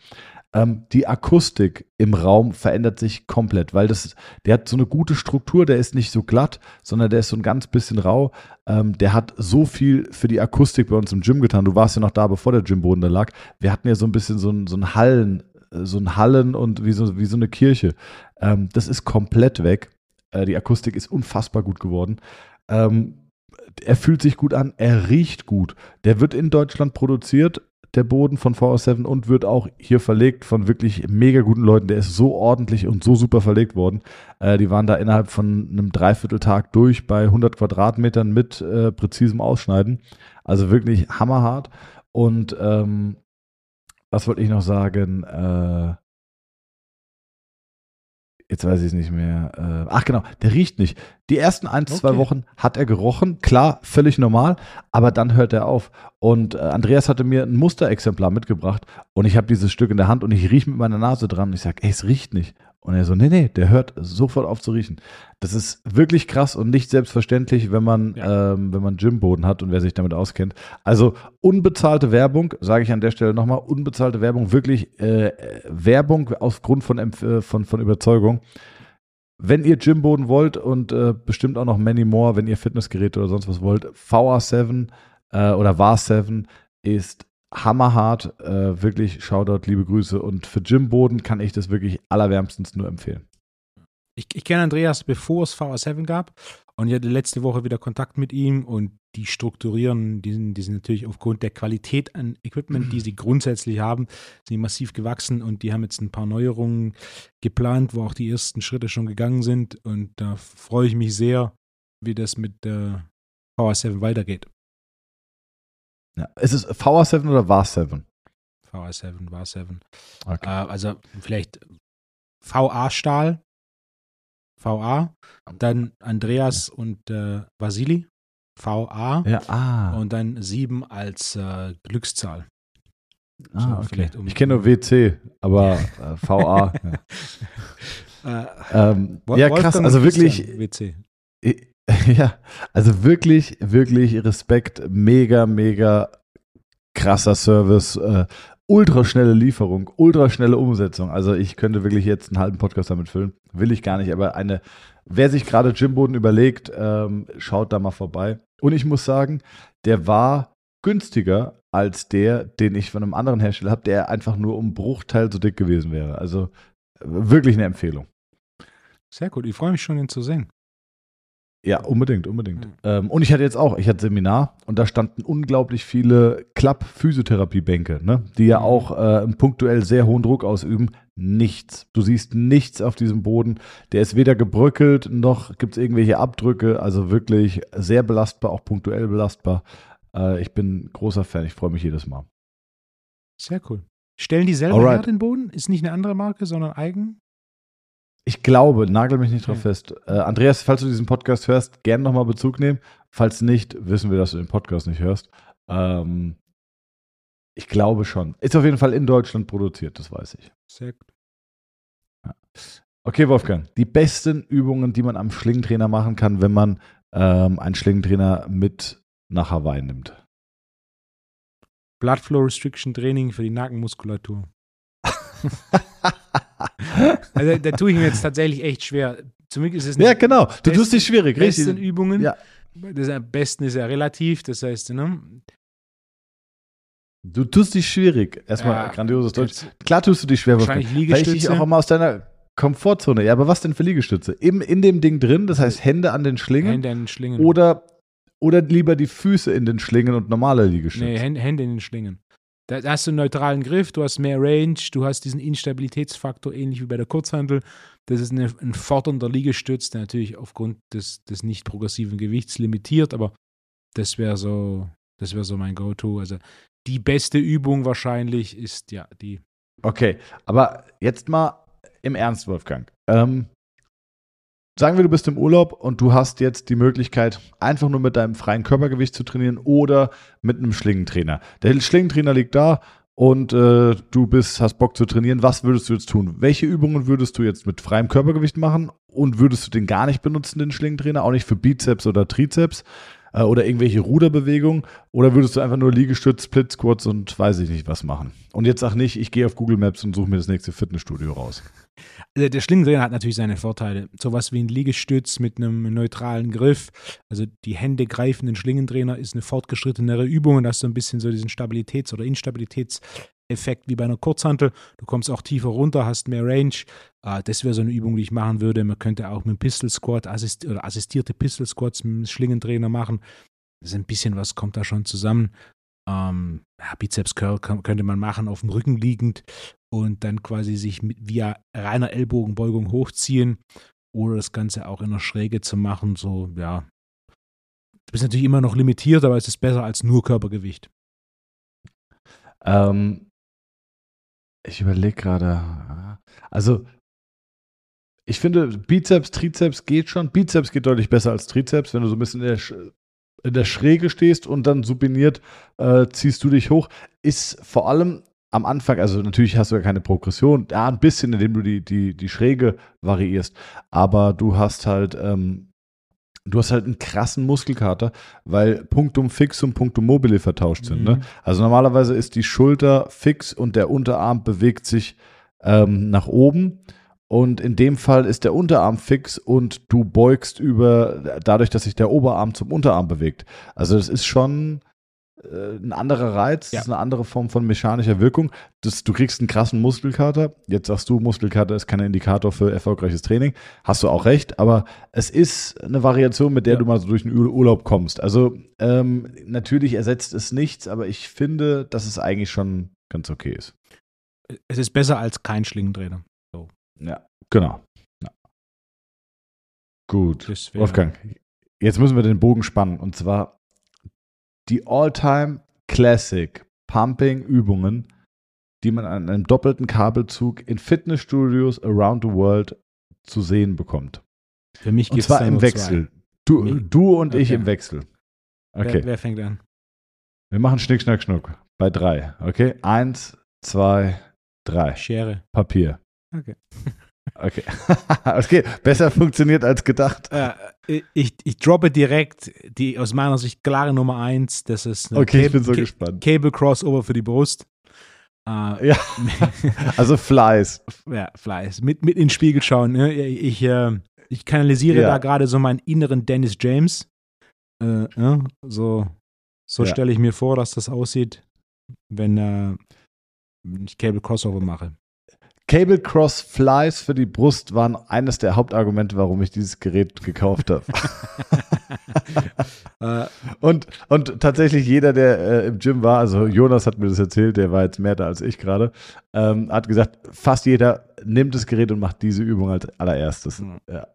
Ähm, die Akustik im Raum verändert sich komplett, weil das, der hat so eine gute Struktur, der ist nicht so glatt, sondern der ist so ein ganz bisschen rau. Ähm, der hat so viel für die Akustik bei uns im Gym getan. Du warst ja noch da, bevor der Gymboden da lag. Wir hatten ja so ein bisschen so ein, so ein Hallen, äh, so ein Hallen und wie so, wie so eine Kirche. Ähm, das ist komplett weg. Äh, die Akustik ist unfassbar gut geworden. Ähm, er fühlt sich gut an, er riecht gut. Der wird in Deutschland produziert, der Boden von VS7 und wird auch hier verlegt von wirklich mega guten Leuten. Der ist so ordentlich und so super verlegt worden. Äh, die waren da innerhalb von einem Dreivierteltag durch bei 100 Quadratmetern mit äh, präzisem Ausschneiden. Also wirklich hammerhart. Und ähm, was wollte ich noch sagen? Äh, Jetzt weiß ich es nicht mehr. Äh, ach genau, der riecht nicht. Die ersten ein, zwei Okay. Wochen hat er gerochen. Klar, völlig normal, aber dann hört er auf. Und äh, Andreas hatte mir ein Musterexemplar mitgebracht und ich habe dieses Stück in der Hand und ich rieche mit meiner Nase dran und ich sage, ey, es riecht nicht. Und er so, nee, nee, der hört sofort auf zu riechen. Das ist wirklich krass und nicht selbstverständlich, wenn man, ähm, wenn man Gymboden hat und wer sich damit auskennt. Also unbezahlte Werbung, sage ich an der Stelle nochmal, unbezahlte Werbung, wirklich äh, äh, Werbung aufgrund von, äh, von, von Überzeugung. Wenn ihr Gymboden wollt und äh, bestimmt auch noch many more, wenn ihr Fitnessgeräte oder sonst was wollt, VR7 äh, oder VAR7 ist hammerhart. Äh, wirklich Shoutout, liebe Grüße. Und für Gymboden kann ich das wirklich allerwärmstens nur empfehlen. Ich, ich kenne Andreas, bevor es VR7 gab. Und ich hatte letzte Woche wieder Kontakt mit ihm und die strukturieren, die sind, die sind natürlich aufgrund der Qualität an Equipment, die sie grundsätzlich haben, sind massiv gewachsen und die haben jetzt ein paar Neuerungen geplant, wo auch die ersten Schritte schon gegangen sind. Und da freue ich mich sehr, wie das mit der VR7 weitergeht. Ja. Ist es VR7 oder VAR7? VR7, VR7. Okay. Äh, also vielleicht VA-Stahl, VA, dann Andreas und äh, Vasili, VA Ja, ah. und dann 7 als äh, Glückszahl. ah so, okay. vielleicht um- ich kenne nur WC, aber äh, VA. ja. Äh, Ähm, ja, krass. Also wirklich, WC. Ja, also wirklich, wirklich Respekt. Mega, mega krasser Service. Äh, ultraschnelle Lieferung, ultraschnelle Umsetzung. Also ich könnte wirklich jetzt einen halben Podcast damit füllen. Will ich gar nicht, aber eine, wer sich gerade Gymboden überlegt, ähm, schaut da mal vorbei. Und ich muss sagen, der war günstiger als der, den ich von einem anderen Hersteller habe, der einfach nur um Bruchteil so dick gewesen wäre. Also wirklich eine Empfehlung. Sehr gut, ich freue mich schon, ihn zu sehen. Ja, unbedingt, unbedingt. Mhm. Ähm, und ich hatte jetzt auch, ich hatte Seminar und da standen unglaublich viele Klapp-Physiotherapiebänke, ne, die ja mhm. auch äh, punktuell sehr hohen Druck ausüben. Nichts. Du siehst nichts auf diesem Boden. Der ist weder gebröckelt, noch gibt es irgendwelche Abdrücke. Also wirklich sehr belastbar, auch punktuell belastbar. Äh, ich bin großer Fan, ich freue mich jedes Mal. Sehr cool. Stellen die selber Alright. her den Boden? Ist nicht eine andere Marke, sondern eigen? Ich glaube, nagel mich nicht drauf okay. fest. Äh, Andreas, falls du diesen Podcast hörst, gerne nochmal Bezug nehmen. Falls nicht, wissen wir, dass du den Podcast nicht hörst. Ähm, ich glaube schon. Ist auf jeden Fall in Deutschland produziert, das weiß ich. Sehr gut. Ja. Okay, Wolfgang. Die besten Übungen, die man am Schlingentrainer machen kann, wenn man ähm, einen Schlingentrainer mit nach Hawaii nimmt. Blood Flow Restriction Training für die Nackenmuskulatur. also da tue ich mir jetzt tatsächlich echt schwer. Zumindest ist es Ja, genau. Du tust dich schwierig, richtig. Besten Übungen. Ja. Das am besten ist ja relativ, das heißt, ne? Du tust dich schwierig. Erstmal ja, grandioses Deutsch. Klar tust du dich schwer. Wahrscheinlich Liegestütze. Weil ich dich auch immer aus deiner Komfortzone. Ja, aber was denn für Liegestütze? Eben in dem Ding drin, das heißt Hände an den Schlingen. Hände an den Schlingen. Oder, oder lieber die Füße in den Schlingen und normale Liegestütze. Nee, Hände in den Schlingen. Da hast du einen neutralen Griff, du hast mehr Range, du hast diesen Instabilitätsfaktor, ähnlich wie bei der Kurzhandel. Das ist eine, ein fordernder Liegestütz, der natürlich aufgrund des, des nicht progressiven Gewichts limitiert, aber das wäre so, das wäre so mein Go-To. Also die beste Übung wahrscheinlich ist ja die. Okay, aber jetzt mal im Ernst, Wolfgang. Ähm, Sagen wir, du bist im Urlaub und du hast jetzt die Möglichkeit, einfach nur mit deinem freien Körpergewicht zu trainieren oder mit einem Schlingentrainer. Der Schlingentrainer liegt da und äh, du bist, hast Bock zu trainieren. Was würdest du jetzt tun? Welche Übungen würdest du jetzt mit freiem Körpergewicht machen und würdest du den gar nicht benutzen, den Schlingentrainer? Auch nicht für Bizeps oder Trizeps? Äh, oder irgendwelche Ruderbewegungen? Oder würdest du einfach nur Liegestütz, Split Squats und weiß ich nicht was machen? Und jetzt sag nicht, ich gehe auf Google Maps und suche mir das nächste Fitnessstudio raus. Also der Schlingendreher hat natürlich seine Vorteile. Sowas wie ein Liegestütz mit einem neutralen Griff. Also die Hände greifenden Schlingentrainer ist eine fortgeschrittenere Übung und hast so ein bisschen so diesen Stabilitäts- oder Instabilitäts- Effekt wie bei einer Kurzhantel. Du kommst auch tiefer runter, hast mehr Range. Äh, das wäre so eine Übung, die ich machen würde. Man könnte auch mit Pistol Squat assist oder assistierte Pistol Squats mit dem Schlingentrainer machen. Das ist ein bisschen was, kommt da schon zusammen. Ähm, ja, Bizeps Curl könnte man machen, auf dem Rücken liegend und dann quasi sich mit, via reiner Ellbogenbeugung hochziehen oder das Ganze auch in der Schräge zu machen. So, ja. Du bist natürlich immer noch limitiert, aber es ist besser als nur Körpergewicht. Ähm, ich überlege gerade. Also, ich finde, Bizeps, Trizeps geht schon. Bizeps geht deutlich besser als Trizeps, wenn du so ein bisschen in der, in der Schräge stehst und dann supiniert äh, ziehst du dich hoch. Ist vor allem am Anfang, also natürlich hast du ja keine Progression, ja, ein bisschen, indem du die, die, die Schräge variierst, aber du hast halt ähm, du hast halt einen krassen Muskelkater, weil Punktum fix und Punktum mobile vertauscht sind. Ne? Mhm. Ne? Also normalerweise ist die Schulter fix und der Unterarm bewegt sich ähm, nach oben. Und in dem Fall ist der Unterarm fix und du beugst über, dadurch, dass sich der Oberarm zum Unterarm bewegt. Also das ist schon, ein anderer Reiz, ja. das ist eine andere Form von mechanischer Wirkung. Das, du kriegst einen krassen Muskelkater. Jetzt sagst du, Muskelkater ist kein Indikator für erfolgreiches Training. Hast du auch recht, aber es ist eine Variation, mit der ja. du mal so durch den Urlaub kommst. Also ähm, natürlich ersetzt es nichts, aber ich finde, dass es eigentlich schon ganz okay ist. Es ist besser als kein Schlingentrainer. So. Ja, genau. Ja. Gut. Wolfgang, jetzt müssen wir den Bogen spannen. Und zwar die All-Time Classic Pumping Übungen, die man an einem doppelten Kabelzug in Fitnessstudios around the world zu sehen bekommt. Für mich gibt es Und zwar im Wechsel. Du, du und okay. ich im Wechsel. Okay. Wer, wer, fängt an? Wir machen Schnick, Schnack, Schnuck. Bei drei. Okay? Eins, zwei, drei. Schere. Papier. Okay. Okay. okay, besser funktioniert als gedacht. Ja, ich, ich droppe direkt die aus meiner Sicht klare Nummer eins. Das ist okay, ich bin so gespannt. Cable Crossover für die Brust. Äh, Ja. Also Flies. ja, Fleiß. Mit, mit ins Spiegel schauen. Ne? Ich, äh, ich kanalisiere Ja. da gerade so meinen inneren Dennis James. Äh, ja, so so Ja. stelle ich mir vor, dass das aussieht, wenn, äh, wenn ich Cable Crossover mache. Cable Cross Flies für die Brust waren eines der Hauptargumente, warum ich dieses Gerät gekauft habe. Äh, Und, und tatsächlich jeder, der äh, im Gym war, also Jonas hat mir das erzählt, der war jetzt mehr da als ich gerade, ähm, hat gesagt, fast jeder nimmt das Gerät und macht diese Übung als allererstes. Mhm. Ja.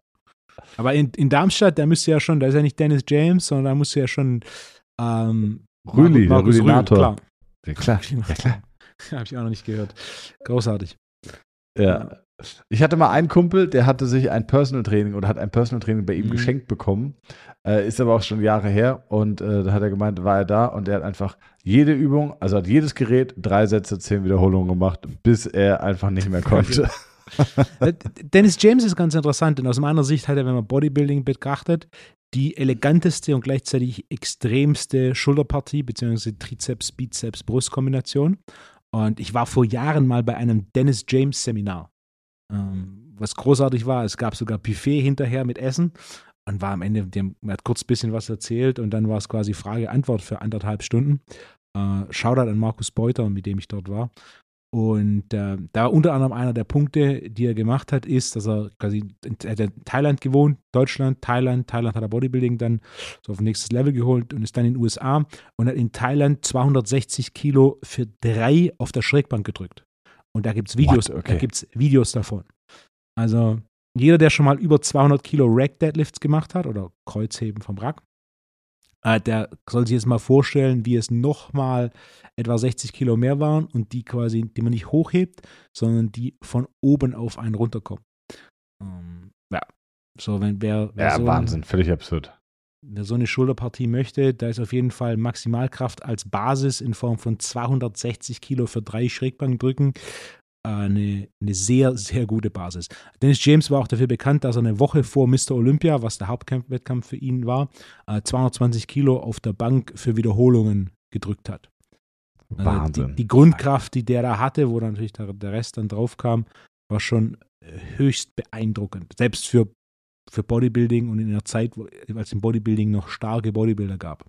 aber in, in Darmstadt, da müsste ja schon, da ist ja nicht Dennis James, sondern da muss ja schon ähm, Rüli, der Markus Rühl, Rülinator. klar. Ja, klar. Ja, klar. Habe ich auch noch nicht gehört. Großartig. Ja. Ich hatte mal einen Kumpel, der hatte sich ein Personal Training oder hat ein Personal Training bei ihm Mhm. geschenkt bekommen. Äh, ist aber auch schon Jahre her. Und äh, da hat er gemeint, war er da und er hat einfach jede Übung, also hat jedes Gerät drei Sätze, zehn Wiederholungen gemacht, bis er einfach nicht mehr konnte. Äh, Dennis James ist ganz interessant, denn aus meiner Sicht hat er, wenn man Bodybuilding betrachtet, die eleganteste und gleichzeitig extremste Schulterpartie, beziehungsweise Trizeps, Bizeps, Brustkombination. Und ich war vor Jahren mal bei einem Dennis James Seminar, ähm, was großartig war. Es gab sogar Buffet hinterher mit Essen und war am Ende, die haben, er hat kurz ein bisschen was erzählt und dann war es quasi Frage-Antwort für anderthalb Stunden. Äh, Shoutout an Markus Beuter, mit dem ich dort war. Und äh, da unter anderem einer der Punkte, die er gemacht hat, ist, dass er quasi, er hat in Thailand gewohnt, Deutschland, Thailand, Thailand hat er Bodybuilding dann so auf ein nächstes Level geholt und ist dann in den USA und hat in Thailand 260 Kilo für drei auf der Schrägbank gedrückt. Und da gibt es Videos? Okay. da gibt's Videos davon. Also jeder, der schon mal über 200 Kilo Rack Deadlifts gemacht hat oder Kreuzheben vom Rack, der soll sich jetzt mal vorstellen, wie es nochmal etwa 60 Kilo mehr waren und die quasi, die man nicht hochhebt, sondern die von oben auf einen runterkommen. Ähm, ja, so wenn wer, wer Ja, so, Wahnsinn, völlig absurd. wer so eine Schulterpartie möchte, da ist auf jeden Fall Maximalkraft als Basis in Form von 260 Kilo für drei Schrägbankdrücken äh, eine, eine sehr, sehr gute Basis. Dennis James war auch dafür bekannt, dass er eine Woche vor Mr. Olympia, was der Hauptwettkampf für ihn war, äh, 220 Kilo auf der Bank für Wiederholungen gedrückt hat. Also Wahnsinn. Die, die Grundkraft, die der da hatte, wo dann natürlich der, der Rest dann drauf kam, war schon äh, höchst beeindruckend. Selbst für, für Bodybuilding und in einer Zeit, wo, als es im Bodybuilding noch starke Bodybuilder gab.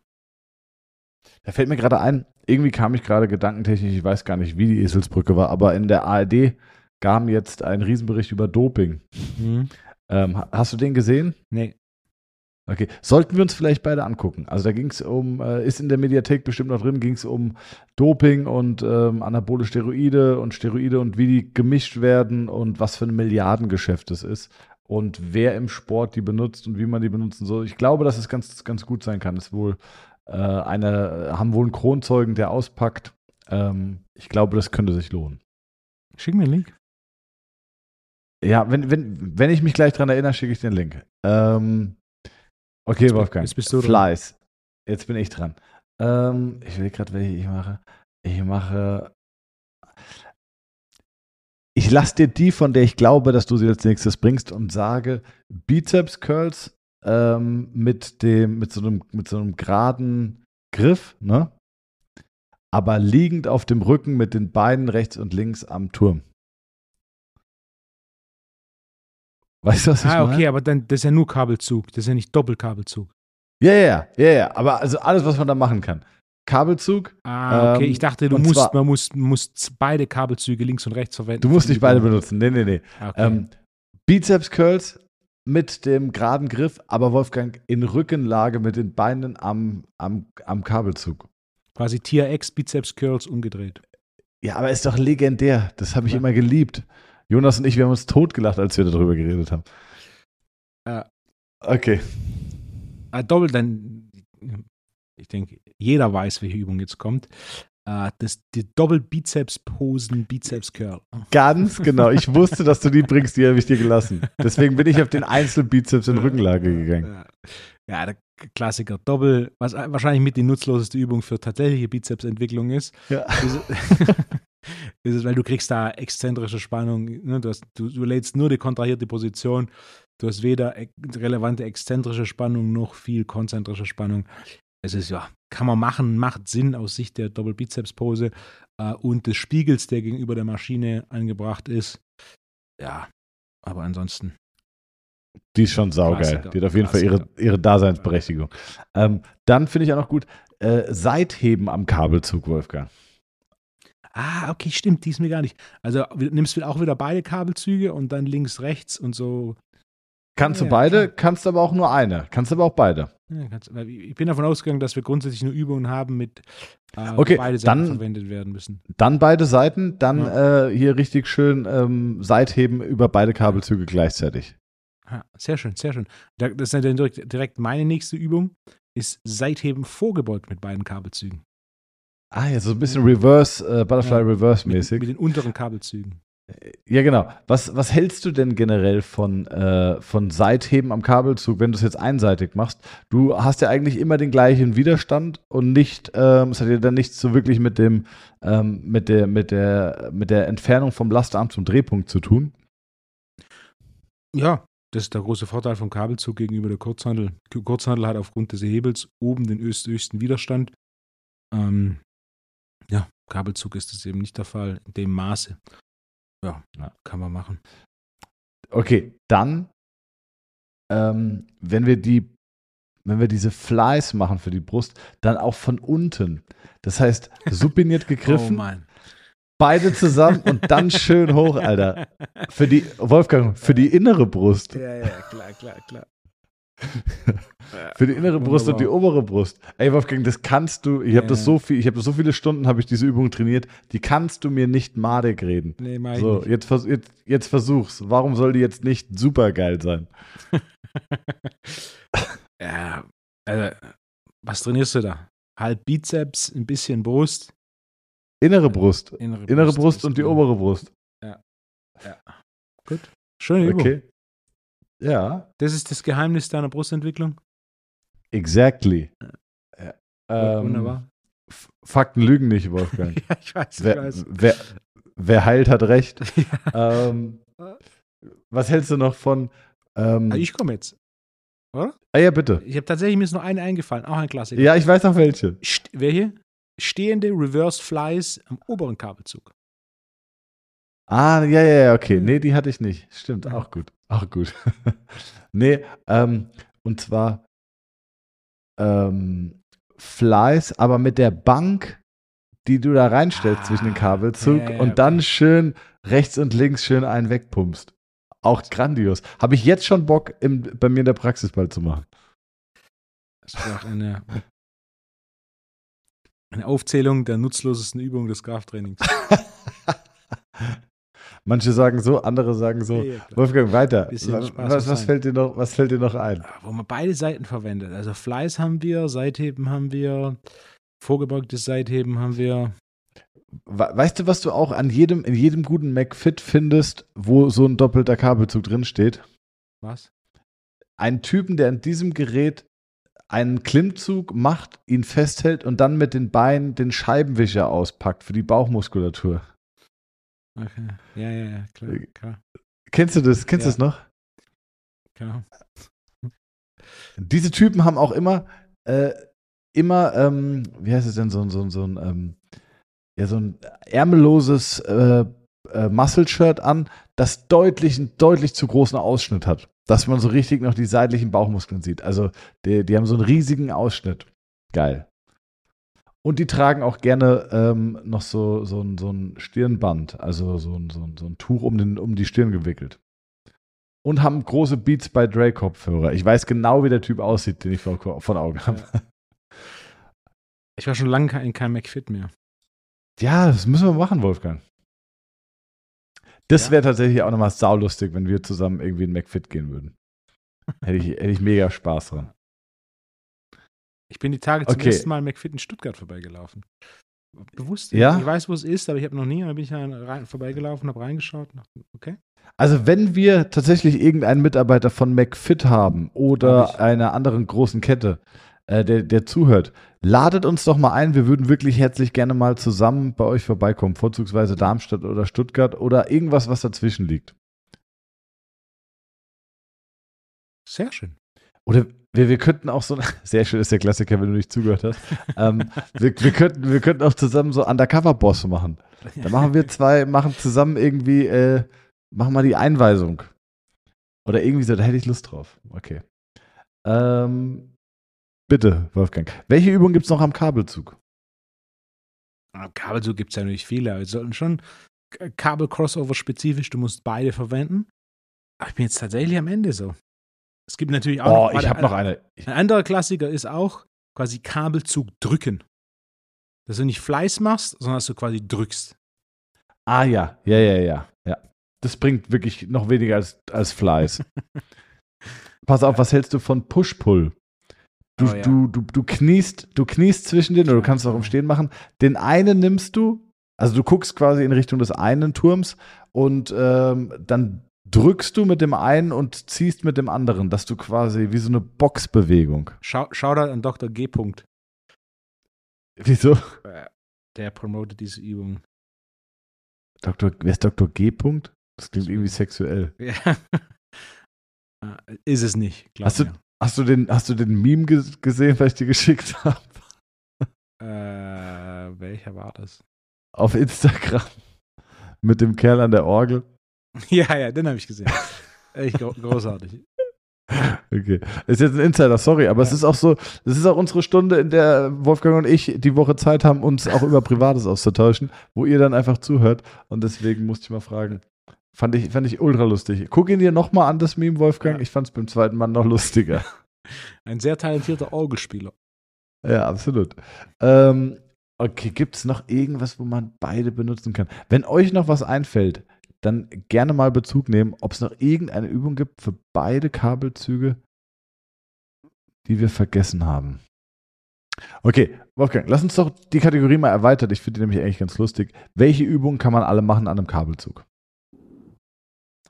Da fällt mir gerade ein, irgendwie kam ich gerade gedankentechnisch, ich weiß gar nicht, wie die Eselsbrücke war, aber in der ARD kam jetzt ein Riesenbericht über Doping. Mhm. Ähm, ha- hast du den gesehen? Nee. Okay, sollten wir uns vielleicht beide angucken. Also da ging es um, äh, ist in der Mediathek bestimmt noch drin, ging es um Doping und ähm, anabole Steroide und Steroide und wie die gemischt werden und was für ein Milliardengeschäft es ist und wer im Sport die benutzt und wie man die benutzen soll. Ich glaube, dass es ganz, ganz gut sein kann. Es ist wohl äh, eine, haben wohl einen Kronzeugen, der auspackt. Ähm, ich glaube, das könnte sich lohnen. Schick mir einen Link. Ja, wenn, wenn, wenn ich mich gleich dran erinnere, schicke ich den Link. Ähm, okay, Jetzt Wolfgang. jetzt bist du dran. Flies. Jetzt bin ich dran. Ähm, ich will gerade, welche ich mache. Ich mache. Ich lasse dir die, von der ich glaube, dass du sie als nächstes bringst und sage Bizeps Curls ähm, mit dem, mit so einem, mit so einem geraden Griff, ne? Aber liegend auf dem Rücken mit den Beinen rechts und links am Turm. Weißt du, was ich Ah, meine? okay, aber dann, das ist ja nur Kabelzug. Das ist ja nicht Doppelkabelzug. Ja, ja, ja, ja. Aber also alles, was man da machen kann. Kabelzug, Ah, okay. Ähm, ich dachte, du musst, zwar- man muss, muss beide Kabelzüge links und rechts verwenden. du musst nicht beide benutzen. Nee, nee, nee. Ah, Okay. Ähm, Bizeps Curls mit dem geraden Griff, aber Wolfgang in Rückenlage mit den Beinen am, am, am Kabelzug. Quasi Tier X Bizeps Curls umgedreht. Ja, aber ist doch legendär. Das habe ich Ja. immer geliebt. Jonas und ich, wir haben uns totgelacht, als wir darüber geredet haben. Ja. Okay. Ah, Doppel, dann, ich denke, jeder weiß, welche Übung jetzt kommt. Ah, das, die Doppel-Bizeps-Posen, Bizeps-Curl. Ganz genau. Ich wusste, dass du die bringst, die habe ich dir gelassen. Deswegen bin ich auf den Einzelbizeps in Rückenlage gegangen. Ja, der Klassiker. Doppel, was wahrscheinlich mit die nutzloseste Übung für tatsächliche Bizepsentwicklung ist. Ja. ist, ist es, weil du kriegst da exzentrische Spannung. Ne? Du, hast, du, du lädst nur die kontrahierte Position. Du hast weder e- relevante exzentrische Spannung noch viel konzentrische Spannung. Es ist ja kann man machen, macht Sinn aus Sicht der Doppelbizeps-Pose äh, und des Spiegels, der gegenüber der Maschine angebracht ist. Ja, aber ansonsten. Die ist schon saugeil. Klassiker, die hat auf jeden Klassiker. Fall ihre, ihre Daseinsberechtigung. Ähm, dann finde ich auch noch gut, äh, Seitheben am Kabelzug, Wolfgang. Ah, okay, stimmt, die ist mir gar nicht. Also nimmst du auch wieder beide Kabelzüge und dann links, rechts und so. Kannst ja, du beide, klar. kannst aber auch nur eine. Kannst aber auch beide. Ja, ich bin davon ausgegangen, dass wir grundsätzlich nur Übungen haben, mit äh, okay, beide Seiten dann, verwendet werden müssen. Dann beide Seiten, dann ja. äh, hier richtig schön ähm, Seitheben über beide Kabelzüge gleichzeitig. Ja, sehr schön, sehr schön. Das ist dann direkt, direkt meine nächste Übung, ist Seitheben vorgebeugt mit beiden Kabelzügen. Ah, ja, so ein bisschen Reverse, äh, Butterfly ja, Reverse mäßig. Mit, mit, den unteren Kabelzügen. Äh, ja, genau. Was, was hältst du denn generell von, äh, von Seitheben am Kabelzug, wenn du es jetzt einseitig machst? Du hast ja eigentlich immer den gleichen Widerstand und nicht, ähm, es hat ja dann nichts so wirklich mit dem, ähm, mit der, mit der, mit der Entfernung vom Lastarm zum Drehpunkt zu tun. Ja, das ist der große Vorteil vom Kabelzug gegenüber der Kurzhandel. Kurzhandel hat aufgrund des Hebels oben den höchsten Widerstand. Ähm, ja, Kabelzug ist das eben nicht der Fall in dem Maße. Ja, kann man machen. Okay, dann, ähm, wenn wir die, wenn wir diese Flies machen für die Brust, dann auch von unten. Das heißt, supiniert gegriffen. oh beide zusammen und dann schön hoch, Alter. Für die, Wolfgang, für die innere Brust. Ja, ja, klar, klar, klar. Für die innere Brust Wunderbar. und die obere Brust. Ey, Wolfgang, das kannst du, ich habe das so viel, ich habe so viele Stunden, habe ich diese Übung trainiert, die kannst du mir nicht madig reden. Nee, ich so. Jetzt, jetzt, jetzt versuch's. Warum soll die jetzt nicht super geil sein? ja, also, was trainierst du da? Halb Bizeps, ein bisschen Brust. Innere Brust. Innere Brust, innere Brust und die obere Brust. Ja. Ja. Gut. Schöne Übung. Okay. Ja. Das ist das Geheimnis deiner Brustentwicklung? Exactly. Ja. Ähm, Wunderbar. Fakten lügen nicht, Wolfgang. ja, ich weiß, wer, ich weiß. Wer, wer heilt, hat recht. ähm, was hältst du noch von. Ähm, ah, ich komme jetzt. Oder? Ah ja, bitte. Ich habe tatsächlich mir ist noch eine eingefallen, auch ein Klassiker. Ja, ich weiß auch welche. St wer hier? Stehende Reverse Flies am oberen Kabelzug. Ah, ja, ja, ja, okay. Nee, die hatte ich nicht. Stimmt, auch gut. Auch gut. nee, ähm, und zwar ähm, Flies, aber mit der Bank, die du da reinstellst ah, zwischen den Kabelzug ja, ja, und dann schön rechts und links schön einen wegpumpst. Auch grandios. Habe ich jetzt schon Bock, im, bei mir in der Praxis bald zu machen. Das ist eine, eine Aufzählung der nutzlosesten Übungen des Krafttrainings. Manche sagen so, andere sagen so. Ja, Wolfgang, weiter. Was, was, fällt dir noch, was fällt dir noch ein? Wo man beide Seiten verwendet. Also Fleiß haben wir, Seitheben haben wir, vorgebeugtes Seitheben haben wir. Weißt du, was du auch an jedem, in jedem guten McFit findest, wo so ein doppelter Kabelzug drin steht? Was? Einen Typen, der an diesem Gerät einen Klimmzug macht, ihn festhält und dann mit den Beinen den Scheibenwischer auspackt für die Bauchmuskulatur. Okay. Ja, ja, ja, klar. Äh, klar. Kennst du das? Kennst du ja. das noch? Klar. Diese Typen haben auch immer, äh, immer, ähm, wie heißt es denn, so, so, so ein, ähm, ja, so ein ärmelloses äh, äh, Muscle-Shirt an, das deutlich, einen deutlich zu großen Ausschnitt hat. Dass man so richtig noch die seitlichen Bauchmuskeln sieht. Also, die, die haben so einen riesigen Ausschnitt. Geil. Und die tragen auch gerne ähm, noch so, so, ein, so ein Stirnband, also so ein, so ein, so ein Tuch um, den, um die Stirn gewickelt. Und haben große Beats by Dre Kopfhörer. Ich weiß genau, wie der Typ aussieht, den ich von, von Augen habe. Ja. Ich war schon lange in keinem McFit mehr. Ja, das müssen wir machen, Wolfgang. Das ja. wäre tatsächlich auch nochmal saulustig, wenn wir zusammen irgendwie in McFit gehen würden. hätte, ich, hätte ich mega Spaß dran. Ich bin die Tage zum okay. ersten Mal McFit in Stuttgart vorbeigelaufen. Bewusst. Ja? Ich weiß, wo es ist, aber ich habe noch nie, da bin ich rein, vorbeigelaufen, habe reingeschaut. Okay. Also wenn wir tatsächlich irgendeinen Mitarbeiter von McFit haben oder einer anderen großen Kette, äh, der, der zuhört, ladet uns doch mal ein. Wir würden wirklich herzlich gerne mal zusammen bei euch vorbeikommen, vorzugsweise Darmstadt oder Stuttgart oder irgendwas, was dazwischen liegt. Sehr schön. Oder wir, wir könnten auch so, sehr schön ist der Klassiker, wenn du nicht zugehört hast. ähm, wir, wir, könnten, wir könnten auch zusammen so Undercover-Boss machen. Da machen wir zwei, machen zusammen irgendwie, äh, machen mal die Einweisung. Oder irgendwie so, da hätte ich Lust drauf. Okay. Ähm, bitte, Wolfgang. Welche Übung gibt es noch am Kabelzug? Am Kabelzug gibt es ja natürlich viele, aber es sollten schon Kabel-Crossover spezifisch, du musst beide verwenden. Aber ich bin jetzt tatsächlich am Ende so. Es gibt natürlich auch oh, noch, ich habe noch eine. Ein anderer Klassiker ist auch quasi Kabelzug drücken. Dass du nicht Fleiß machst, sondern dass du quasi drückst. Ah ja, ja, ja, ja, ja. Das bringt wirklich noch weniger als, als Fleiß. Pass auf, was hältst du von Push-Pull? Du, oh, ja. du, du, du, kniest, du kniest zwischen den, oder du kannst es auch im Stehen machen. Den einen nimmst du, also du guckst quasi in Richtung des einen Turms und ähm, dann drückst du mit dem einen und ziehst mit dem anderen, dass du quasi wie so eine Boxbewegung. Schau, Shoutout an Dr. G. -Punkt. Wieso? Äh, der promotet diese Übung. Dr. Wer ist Dr. G. -Punkt? Das klingt irgendwie sexuell. Ja. Äh, ist es nicht. Hast du, hast, du den, hast du den Meme gesehen, was ich dir geschickt habe? Äh, welcher war das? Auf Instagram. Mit dem Kerl an der Orgel. Ja, ja, den habe ich gesehen. Echt großartig. Okay. Ist jetzt ein Insider, sorry, aber ja. es ist auch so, es ist auch unsere Stunde, in der Wolfgang und ich die Woche Zeit haben, uns auch über Privates auszutauschen, wo ihr dann einfach zuhört. Und deswegen musste ich mal fragen. Fand ich, fand ich ultra lustig. Guck ihn dir nochmal an, das Meme, Wolfgang. Ja. Ich fand es beim zweiten Mal noch lustiger. Ein sehr talentierter Orgelspieler. Ja, absolut. Ähm, okay, gibt es noch irgendwas, wo man beide benutzen kann? Wenn euch noch was einfällt, dann gerne mal Bezug nehmen, ob es noch irgendeine Übung gibt für beide Kabelzüge, die wir vergessen haben. Okay, Wolfgang, lass uns doch die Kategorie mal erweitern. Ich finde die nämlich eigentlich ganz lustig. Welche Übungen kann man alle machen an einem Kabelzug?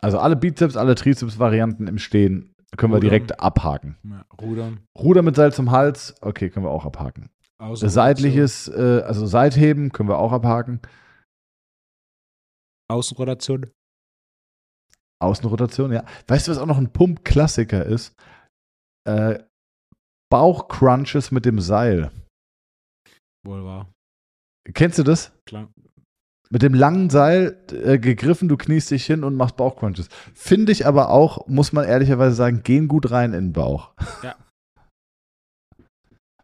Also alle Bizeps, alle Trizeps-Varianten im Stehen können Rudern. wir direkt abhaken. Ja, Rudern. Ruder mit Seil zum Hals, okay, können wir auch abhaken. Seitliches, äh, also Seitheben können wir auch abhaken. Außenrotation. Außenrotation, ja. Weißt du, was auch noch ein Pump-Klassiker ist? Äh, Bauchcrunches mit dem Seil. Wohl wahr. Kennst du das? Klar. Mit dem langen Seil äh, gegriffen, du kniest dich hin und machst Bauchcrunches. Finde ich aber auch, muss man ehrlicherweise sagen, gehen gut rein in den Bauch. Ja.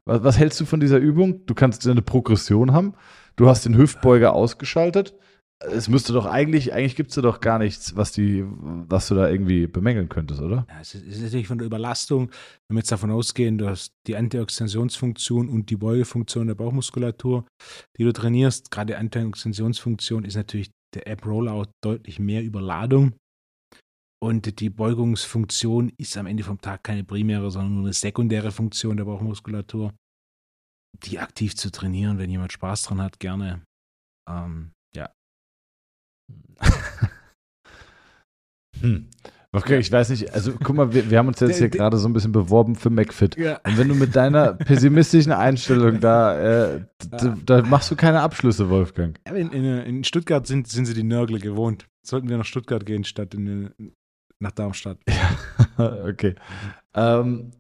Was, was hältst du von dieser Übung? Du kannst eine Progression haben. Du hast den Hüftbeuger ausgeschaltet es müsste doch eigentlich, eigentlich gibt es doch gar nichts, was die, was du da irgendwie bemängeln könntest, oder? Ja, es ist natürlich von der Überlastung, wenn wir jetzt davon ausgehen, du hast die Antioxidationsfunktion und die Beugefunktion der Bauchmuskulatur, die du trainierst. Gerade die Antioxidationsfunktion ist natürlich der App-Rollout deutlich mehr Überladung. Und die Beugungsfunktion ist am Ende vom Tag keine primäre, sondern nur eine sekundäre Funktion der Bauchmuskulatur. Die aktiv zu trainieren, wenn jemand Spaß dran hat, gerne. Ähm, hm. Okay, ich weiß nicht, also guck mal, wir, wir haben uns jetzt hier gerade so ein bisschen beworben für McFit. Ja. Und wenn du mit deiner pessimistischen Einstellung da, äh, ja. da machst du keine Abschlüsse, Wolfgang. In, in, in, Stuttgart sind, sind sie die Nörgle gewohnt. Sollten wir nach Stuttgart gehen, statt in, nach Darmstadt. Ja, okay. Ähm,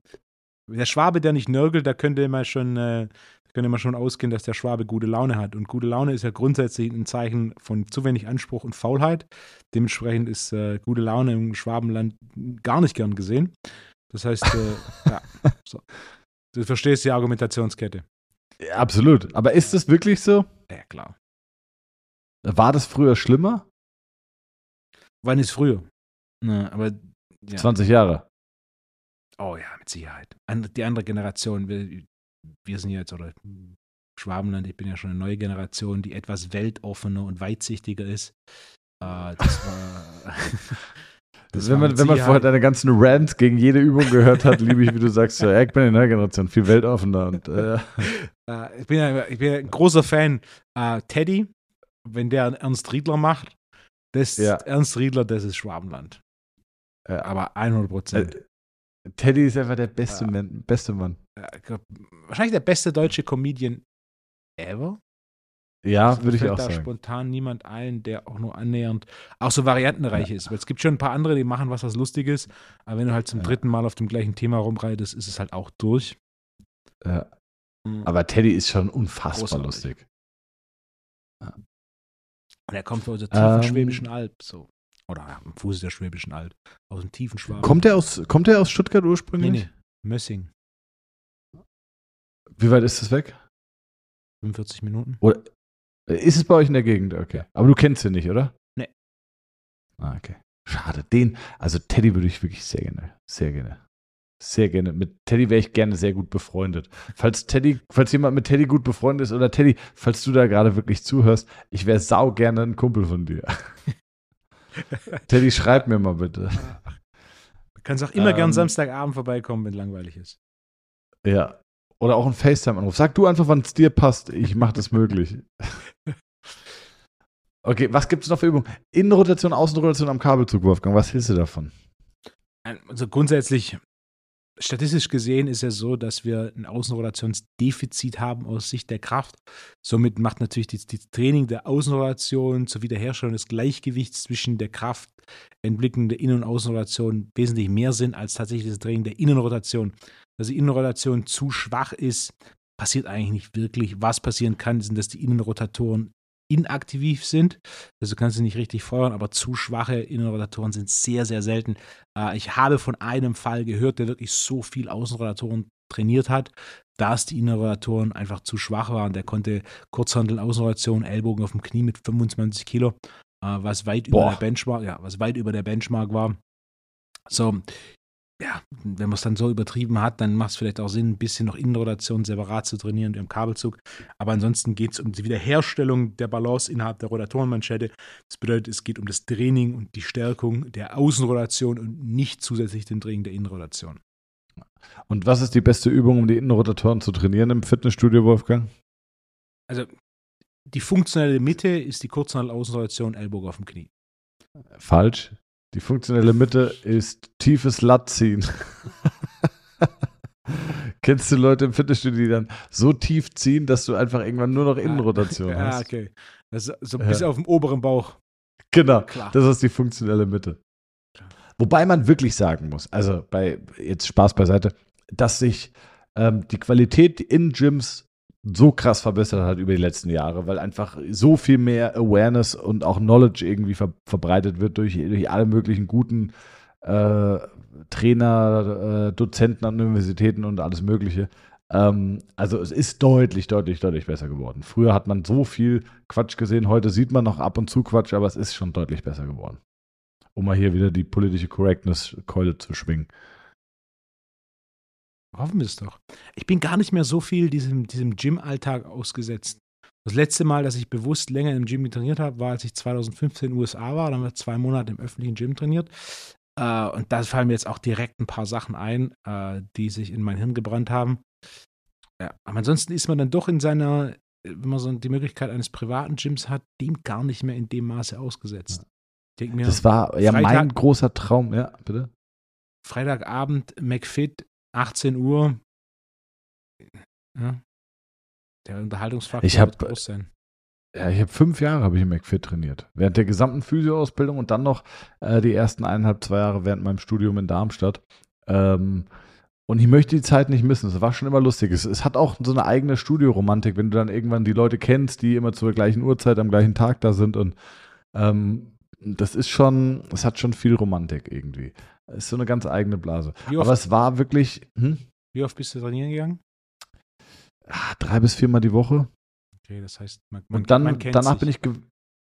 der Schwabe, der nicht nörgelt, da könnte mal schon äh, könnte man schon ausgehen, dass der Schwabe gute Laune hat. Und gute Laune ist ja grundsätzlich ein Zeichen von zu wenig Anspruch und Faulheit. Dementsprechend ist äh, gute Laune im Schwabenland gar nicht gern gesehen. Das heißt, äh, ja, so. du verstehst die Argumentationskette. Ja, absolut. Aber ist das wirklich so? Ja, klar. War das früher schlimmer? Wann ist früher? Na, aber ja. 20 Jahre. Oh ja, mit Sicherheit. Die andere Generation, wir sind jetzt, oder Schwabenland, ich bin ja schon eine neue Generation, die etwas weltoffener und weitsichtiger ist. Äh, das war. das wenn, man, wenn man vorher deine ganzen Rants gegen jede Übung gehört hat, liebe ich, wie du sagst, ja, ich bin eine neue Generation, viel weltoffener. Und, äh. äh, ich, bin ja, ich bin ein großer Fan. Äh, Teddy, wenn der Ernst Riedler macht, das ja. Ernst Riedler, das ist Schwabenland. aber 100 Prozent. Äh, Teddy ist einfach der beste, ja. Mann, beste Mann. Wahrscheinlich der beste deutsche Comedian ever. Ja, Also würde ich auch da sagen. spontan niemand ein, der auch nur annähernd auch so variantenreich ist. Weil es gibt schon ein paar andere, die machen was, was lustig ist. Aber wenn du halt zum Ja. dritten Mal auf dem gleichen Thema rumreitest, ist es halt auch durch. Ja. Mhm. Aber Teddy ist schon unfassbar Großartig. lustig. Und er kommt aus der tiefen Ähm. Schwäbischen Alb. So. Oder ja, am Fuße der Schwäbischen Alb. Aus dem tiefen Schwaben. Kommt der aus, kommt aus Stuttgart nee, ursprünglich? nee. Mössing. Wie weit ist das weg? 45 Minuten. Äh, Ist es bei euch in der Gegend? Okay. Aber du kennst ihn nicht, oder? Nee. Ah, okay. Schade. Den, also Teddy würde ich wirklich sehr gerne, sehr gerne. Sehr gerne. Mit Teddy wäre ich gerne sehr gut befreundet. Falls Teddy, falls jemand mit Teddy gut befreundet ist oder Teddy, falls du da gerade wirklich zuhörst, ich wäre sau gerne ein Kumpel von dir. Teddy, schreib mir mal bitte. Du kannst auch immer gern Ähm. Samstagabend vorbeikommen, wenn langweilig ist. Ja. Oder auch ein FaceTime-Anruf. Sag du einfach, wann es dir passt. Ich mache das möglich. Okay, was gibt es noch für Übungen? Innenrotation, Außenrotation am Kabelzug, Wolfgang. Was hältst du davon? Also grundsätzlich, statistisch gesehen ist ja so, dass wir ein Außenrotationsdefizit haben aus Sicht der Kraft. Somit macht natürlich das die Training der Außenrotation zur Wiederherstellung des Gleichgewichts zwischen der Kraft, Entwicklung der Innen- und Außenrotation wesentlich mehr Sinn als tatsächlich das Training der Innenrotation. Dass die Innenrotation zu schwach ist, passiert eigentlich nicht wirklich. Was passieren kann, sind, dass die Innenrotatoren inaktiv sind. Also kannst du nicht richtig feuern, aber zu schwache Innenrotatoren sind sehr, sehr selten. Äh, ich habe von einem Fall gehört, der wirklich so viel Außenrotatoren trainiert hat, dass die Innenrotatoren einfach zu schwach waren. Der konnte Kurzhandeln, Außenrotation, Ellbogen auf dem Knie mit 25 Kilo, äh, was weit über der Benchmark, ja, was weit über der Benchmark war. So, ja, wenn man es dann so übertrieben hat, dann macht es vielleicht auch Sinn, ein bisschen noch Innenrotation separat zu trainieren im Kabelzug. Aber ansonsten geht es um die Wiederherstellung der Balance innerhalb der Rotatorenmanschette. Das bedeutet, es geht um das Training und die Stärkung der Außenrotation und nicht zusätzlich den Training der Innenrotation. Und was ist die beste Übung, um die Innenrotatoren zu trainieren im Fitnessstudio, Wolfgang? Also die funktionelle Mitte ist die Kurzhandel-Außenrotation, Ellbogen auf dem Knie. Falsch. Die funktionelle Mitte ist tiefes Latt ziehen. Kennst du Leute im Fitnessstudio, die dann so tief ziehen, dass du einfach irgendwann nur noch Innenrotation Ja, hast? okay. Das ist so Ja. bis auf dem oberen Bauch. Genau. Klar. Das ist die funktionelle Mitte. Wobei man wirklich sagen muss, also bei jetzt Spaß beiseite, dass sich ähm, die Qualität in Gyms so krass verbessert hat über die letzten Jahre, weil einfach so viel mehr Awareness und auch Knowledge irgendwie ver verbreitet wird durch, durch alle möglichen guten äh, Trainer, äh, Dozenten an Universitäten und alles Mögliche. Ähm, also es ist deutlich, deutlich, deutlich besser geworden. Früher hat man so viel Quatsch gesehen, heute sieht man noch ab und zu Quatsch, aber es ist schon deutlich besser geworden. Um mal hier wieder die politische Correctness-Keule zu schwingen. Hoffen wir es doch. Ich bin gar nicht mehr so viel diesem, diesem Gym-Alltag ausgesetzt. Das letzte Mal, dass ich bewusst länger im Gym trainiert habe, war, als ich 2015 in den USA war. Da haben wir zwei Monate im öffentlichen Gym trainiert. Äh, und da fallen mir jetzt auch direkt ein paar Sachen ein, äh, die sich in mein Hirn gebrannt haben. Ja, aber ansonsten ist man dann doch in seiner, wenn man so die Möglichkeit eines privaten Gyms hat, dem gar nicht mehr in dem Maße ausgesetzt. Mir, Das war ja mein Freitag- großer Traum. Ja, bitte. Freitagabend McFit, 18 Uhr. Ja. Der Unterhaltungsfaktor Ich hab- wird groß sein. Ja, ich habe fünf Jahre habe ich im McFit trainiert. Während der gesamten Physioausbildung und dann noch äh, die ersten eineinhalb, zwei Jahre während meinem Studium in Darmstadt. Ähm, und ich möchte die Zeit nicht missen. Es war schon immer lustig. Es, es hat auch so eine eigene Studioromantik, wenn du dann irgendwann die Leute kennst, die immer zur gleichen Uhrzeit am gleichen Tag da sind. Und ähm, das ist schon, es hat schon viel Romantik irgendwie. Es ist so eine ganz eigene Blase. Aber es war wirklich hm, wie oft bist du trainieren gegangen? ah, drei bis viermal die Woche. Okay, das heißt, man, man, Und dann, man danach sich. bin ich,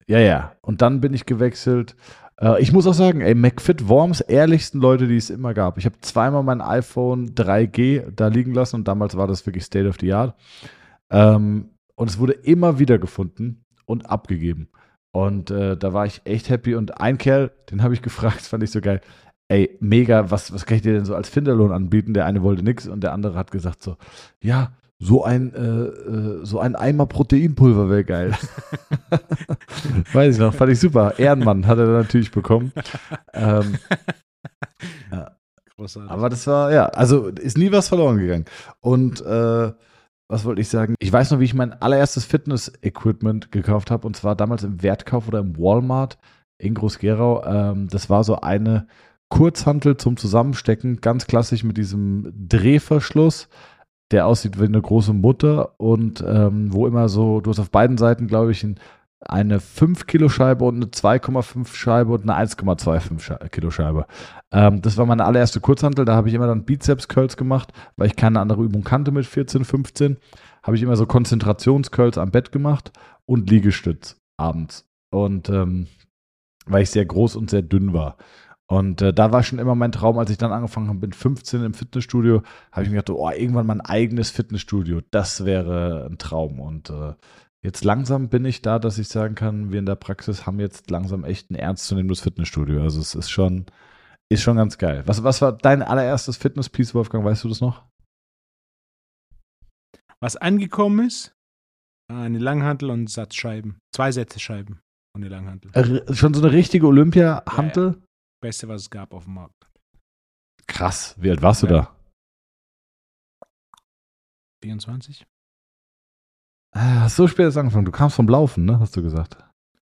ja, ja, und dann bin ich gewechselt. Äh, ich muss auch sagen, ey, McFit Worms, ehrlichsten Leute, die es immer gab. Ich habe zweimal mein iPhone 3G da liegen lassen und damals war das wirklich State of the Art. Ähm, und es wurde immer wieder gefunden und abgegeben. Und äh, da war ich echt happy. Und ein Kerl, den habe ich gefragt, fand ich so geil. Ey, mega, was, was kann ich dir denn so als Finderlohn anbieten? Der eine wollte nix und der andere hat gesagt so, ja, so ein, äh, äh, so ein Eimer Proteinpulver wäre geil. Weiß ich noch, fand ich super. Ehrenmann hat er dann natürlich bekommen. Ähm, Großartig. aber das war, ja, also ist nie was verloren gegangen. Und äh, was wollte ich sagen? Ich weiß noch, wie ich mein allererstes Fitness-Equipment gekauft habe und zwar damals im Wertkauf oder im Walmart in Groß-Gerau. Ähm, das war so eine Kurzhantel zum Zusammenstecken, ganz klassisch mit diesem Drehverschluss, der aussieht wie eine große Mutter und ähm, wo immer so, du hast auf beiden Seiten, glaube ich, ein eine 5 Kilo Scheibe und eine 2,5 Scheibe und eine 1,25 Kilo Scheibe. Ähm, das war meine allererste Kurzhantel. Da habe ich immer dann Bizeps-Curls gemacht, weil ich keine andere Übung kannte mit 14, 15. Habe ich immer so Konzentrations-Curls am Bett gemacht und Liegestütz abends. Und ähm, weil ich sehr groß und sehr dünn war. Und äh, da war schon immer mein Traum, als ich dann angefangen habe mit 15 im Fitnessstudio, habe ich mir gedacht, oh, irgendwann mein eigenes Fitnessstudio, das wäre ein Traum. Und äh, Jetzt langsam bin ich da, dass ich sagen kann, wir in der Praxis haben jetzt langsam echt ein ernstzunehmendes Fitnessstudio. Also es ist schon, ist schon ganz geil. Was, was war dein allererstes Fitnesspiece, Wolfgang? Weißt du das noch? Was angekommen ist, eine Langhantel und Satzscheiben. Zwei Sätze Scheiben und eine Langhantel. Äh, schon so eine richtige Olympia-Hantel? Ja, ja. Beste, was es gab auf dem Markt. Krass. Wie alt warst du da? 24. Ah, hast so spät angefangen. Du kamst vom Laufen, ne? Hast du gesagt.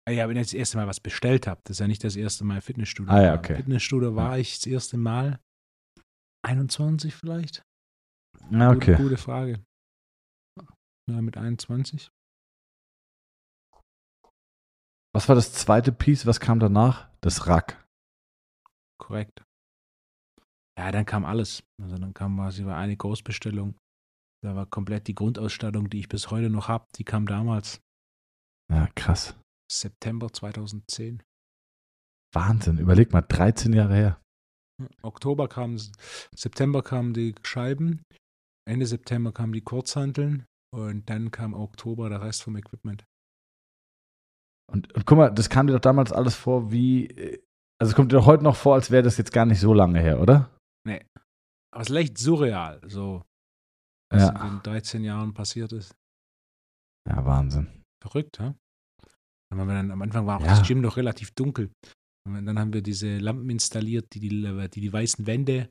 Ah ja, wenn ich das erste Mal was bestellt habe, das ist ja nicht das erste Mal Fitnessstudio. Ah ja, okay. Fitnessstudio war ich das erste Mal 21 vielleicht. Ja, okay. Gute, gute Frage. Ja, mit 21. Was war das zweite Piece? Was kam danach? Das Rack. Korrekt. Ja, dann kam alles. Also dann kam quasi eine Großbestellung. Da war komplett die Grundausstattung, die ich bis heute noch habe, die kam damals. Ja, krass. September 2010. Wahnsinn, überleg mal, 13 Jahre her. Oktober kam, September kamen die Scheiben, Ende September kamen die Kurzhanteln und dann kam Oktober der Rest vom Equipment. Und, und guck mal, das kam dir doch damals alles vor wie, also es kommt dir doch heute noch vor, als wäre das jetzt gar nicht so lange her, oder? Nee. Aber es ist leicht surreal, so was ja. in den 13 Jahren passiert ist. Ja, Wahnsinn. Verrückt, ja? Dann, am Anfang war auch ja. das Gym noch relativ dunkel. Und dann haben wir diese Lampen installiert, die die, die, die weißen Wände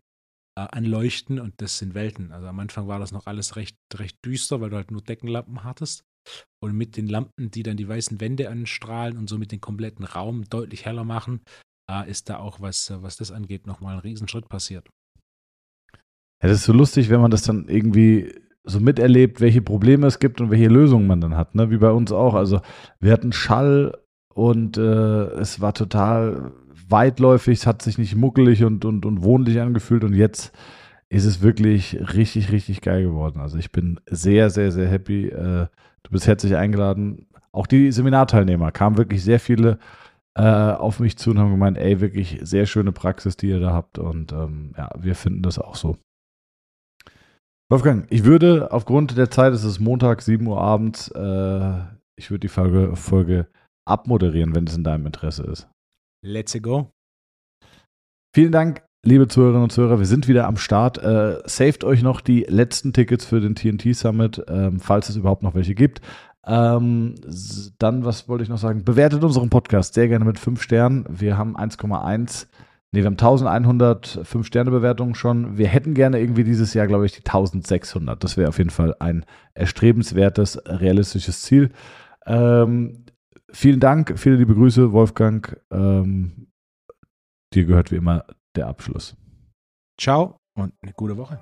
äh, anleuchten und das sind Welten. Also am Anfang war das noch alles recht, recht düster, weil du halt nur Deckenlampen hattest. Und mit den Lampen, die dann die weißen Wände anstrahlen und somit den kompletten Raum deutlich heller machen, äh, ist da auch, was, was das angeht, nochmal ein Riesenschritt passiert. Ja, das ist so lustig, wenn man das dann irgendwie so miterlebt, welche Probleme es gibt und welche Lösungen man dann hat, ne? Wie bei uns auch. Also wir hatten Schall und äh, es war total weitläufig, es hat sich nicht muckelig und, und, und wohnlich angefühlt und jetzt ist es wirklich richtig, richtig geil geworden. Also ich bin sehr, sehr, sehr happy. Äh, du bist herzlich eingeladen. Auch die Seminarteilnehmer kamen wirklich sehr viele äh, auf mich zu und haben gemeint, ey, wirklich sehr schöne Praxis, die ihr da habt. Und ähm, ja, wir finden das auch so. Wolfgang, ich würde aufgrund der Zeit, es ist Montag, 7 Uhr abends, äh, ich würde die Folge, Folge abmoderieren, wenn es in deinem Interesse ist. Let's go. Vielen Dank, liebe Zuhörerinnen und Zuhörer. Wir sind wieder am Start. Äh, saved euch noch die letzten Tickets für den TNT Summit, ähm, falls es überhaupt noch welche gibt. Ähm, dann, was wollte ich noch sagen? Bewertet unseren Podcast sehr gerne mit 5 Sternen. Wir haben 1,1 Nee, wir haben 1100 5-Sterne-Bewertungen schon. Wir hätten gerne irgendwie dieses Jahr, glaube ich, die 1600. Das wäre auf jeden Fall ein erstrebenswertes, realistisches Ziel. Ähm, vielen Dank, viele liebe Grüße, Wolfgang. Ähm, dir gehört wie immer der Abschluss. Ciao und eine gute Woche.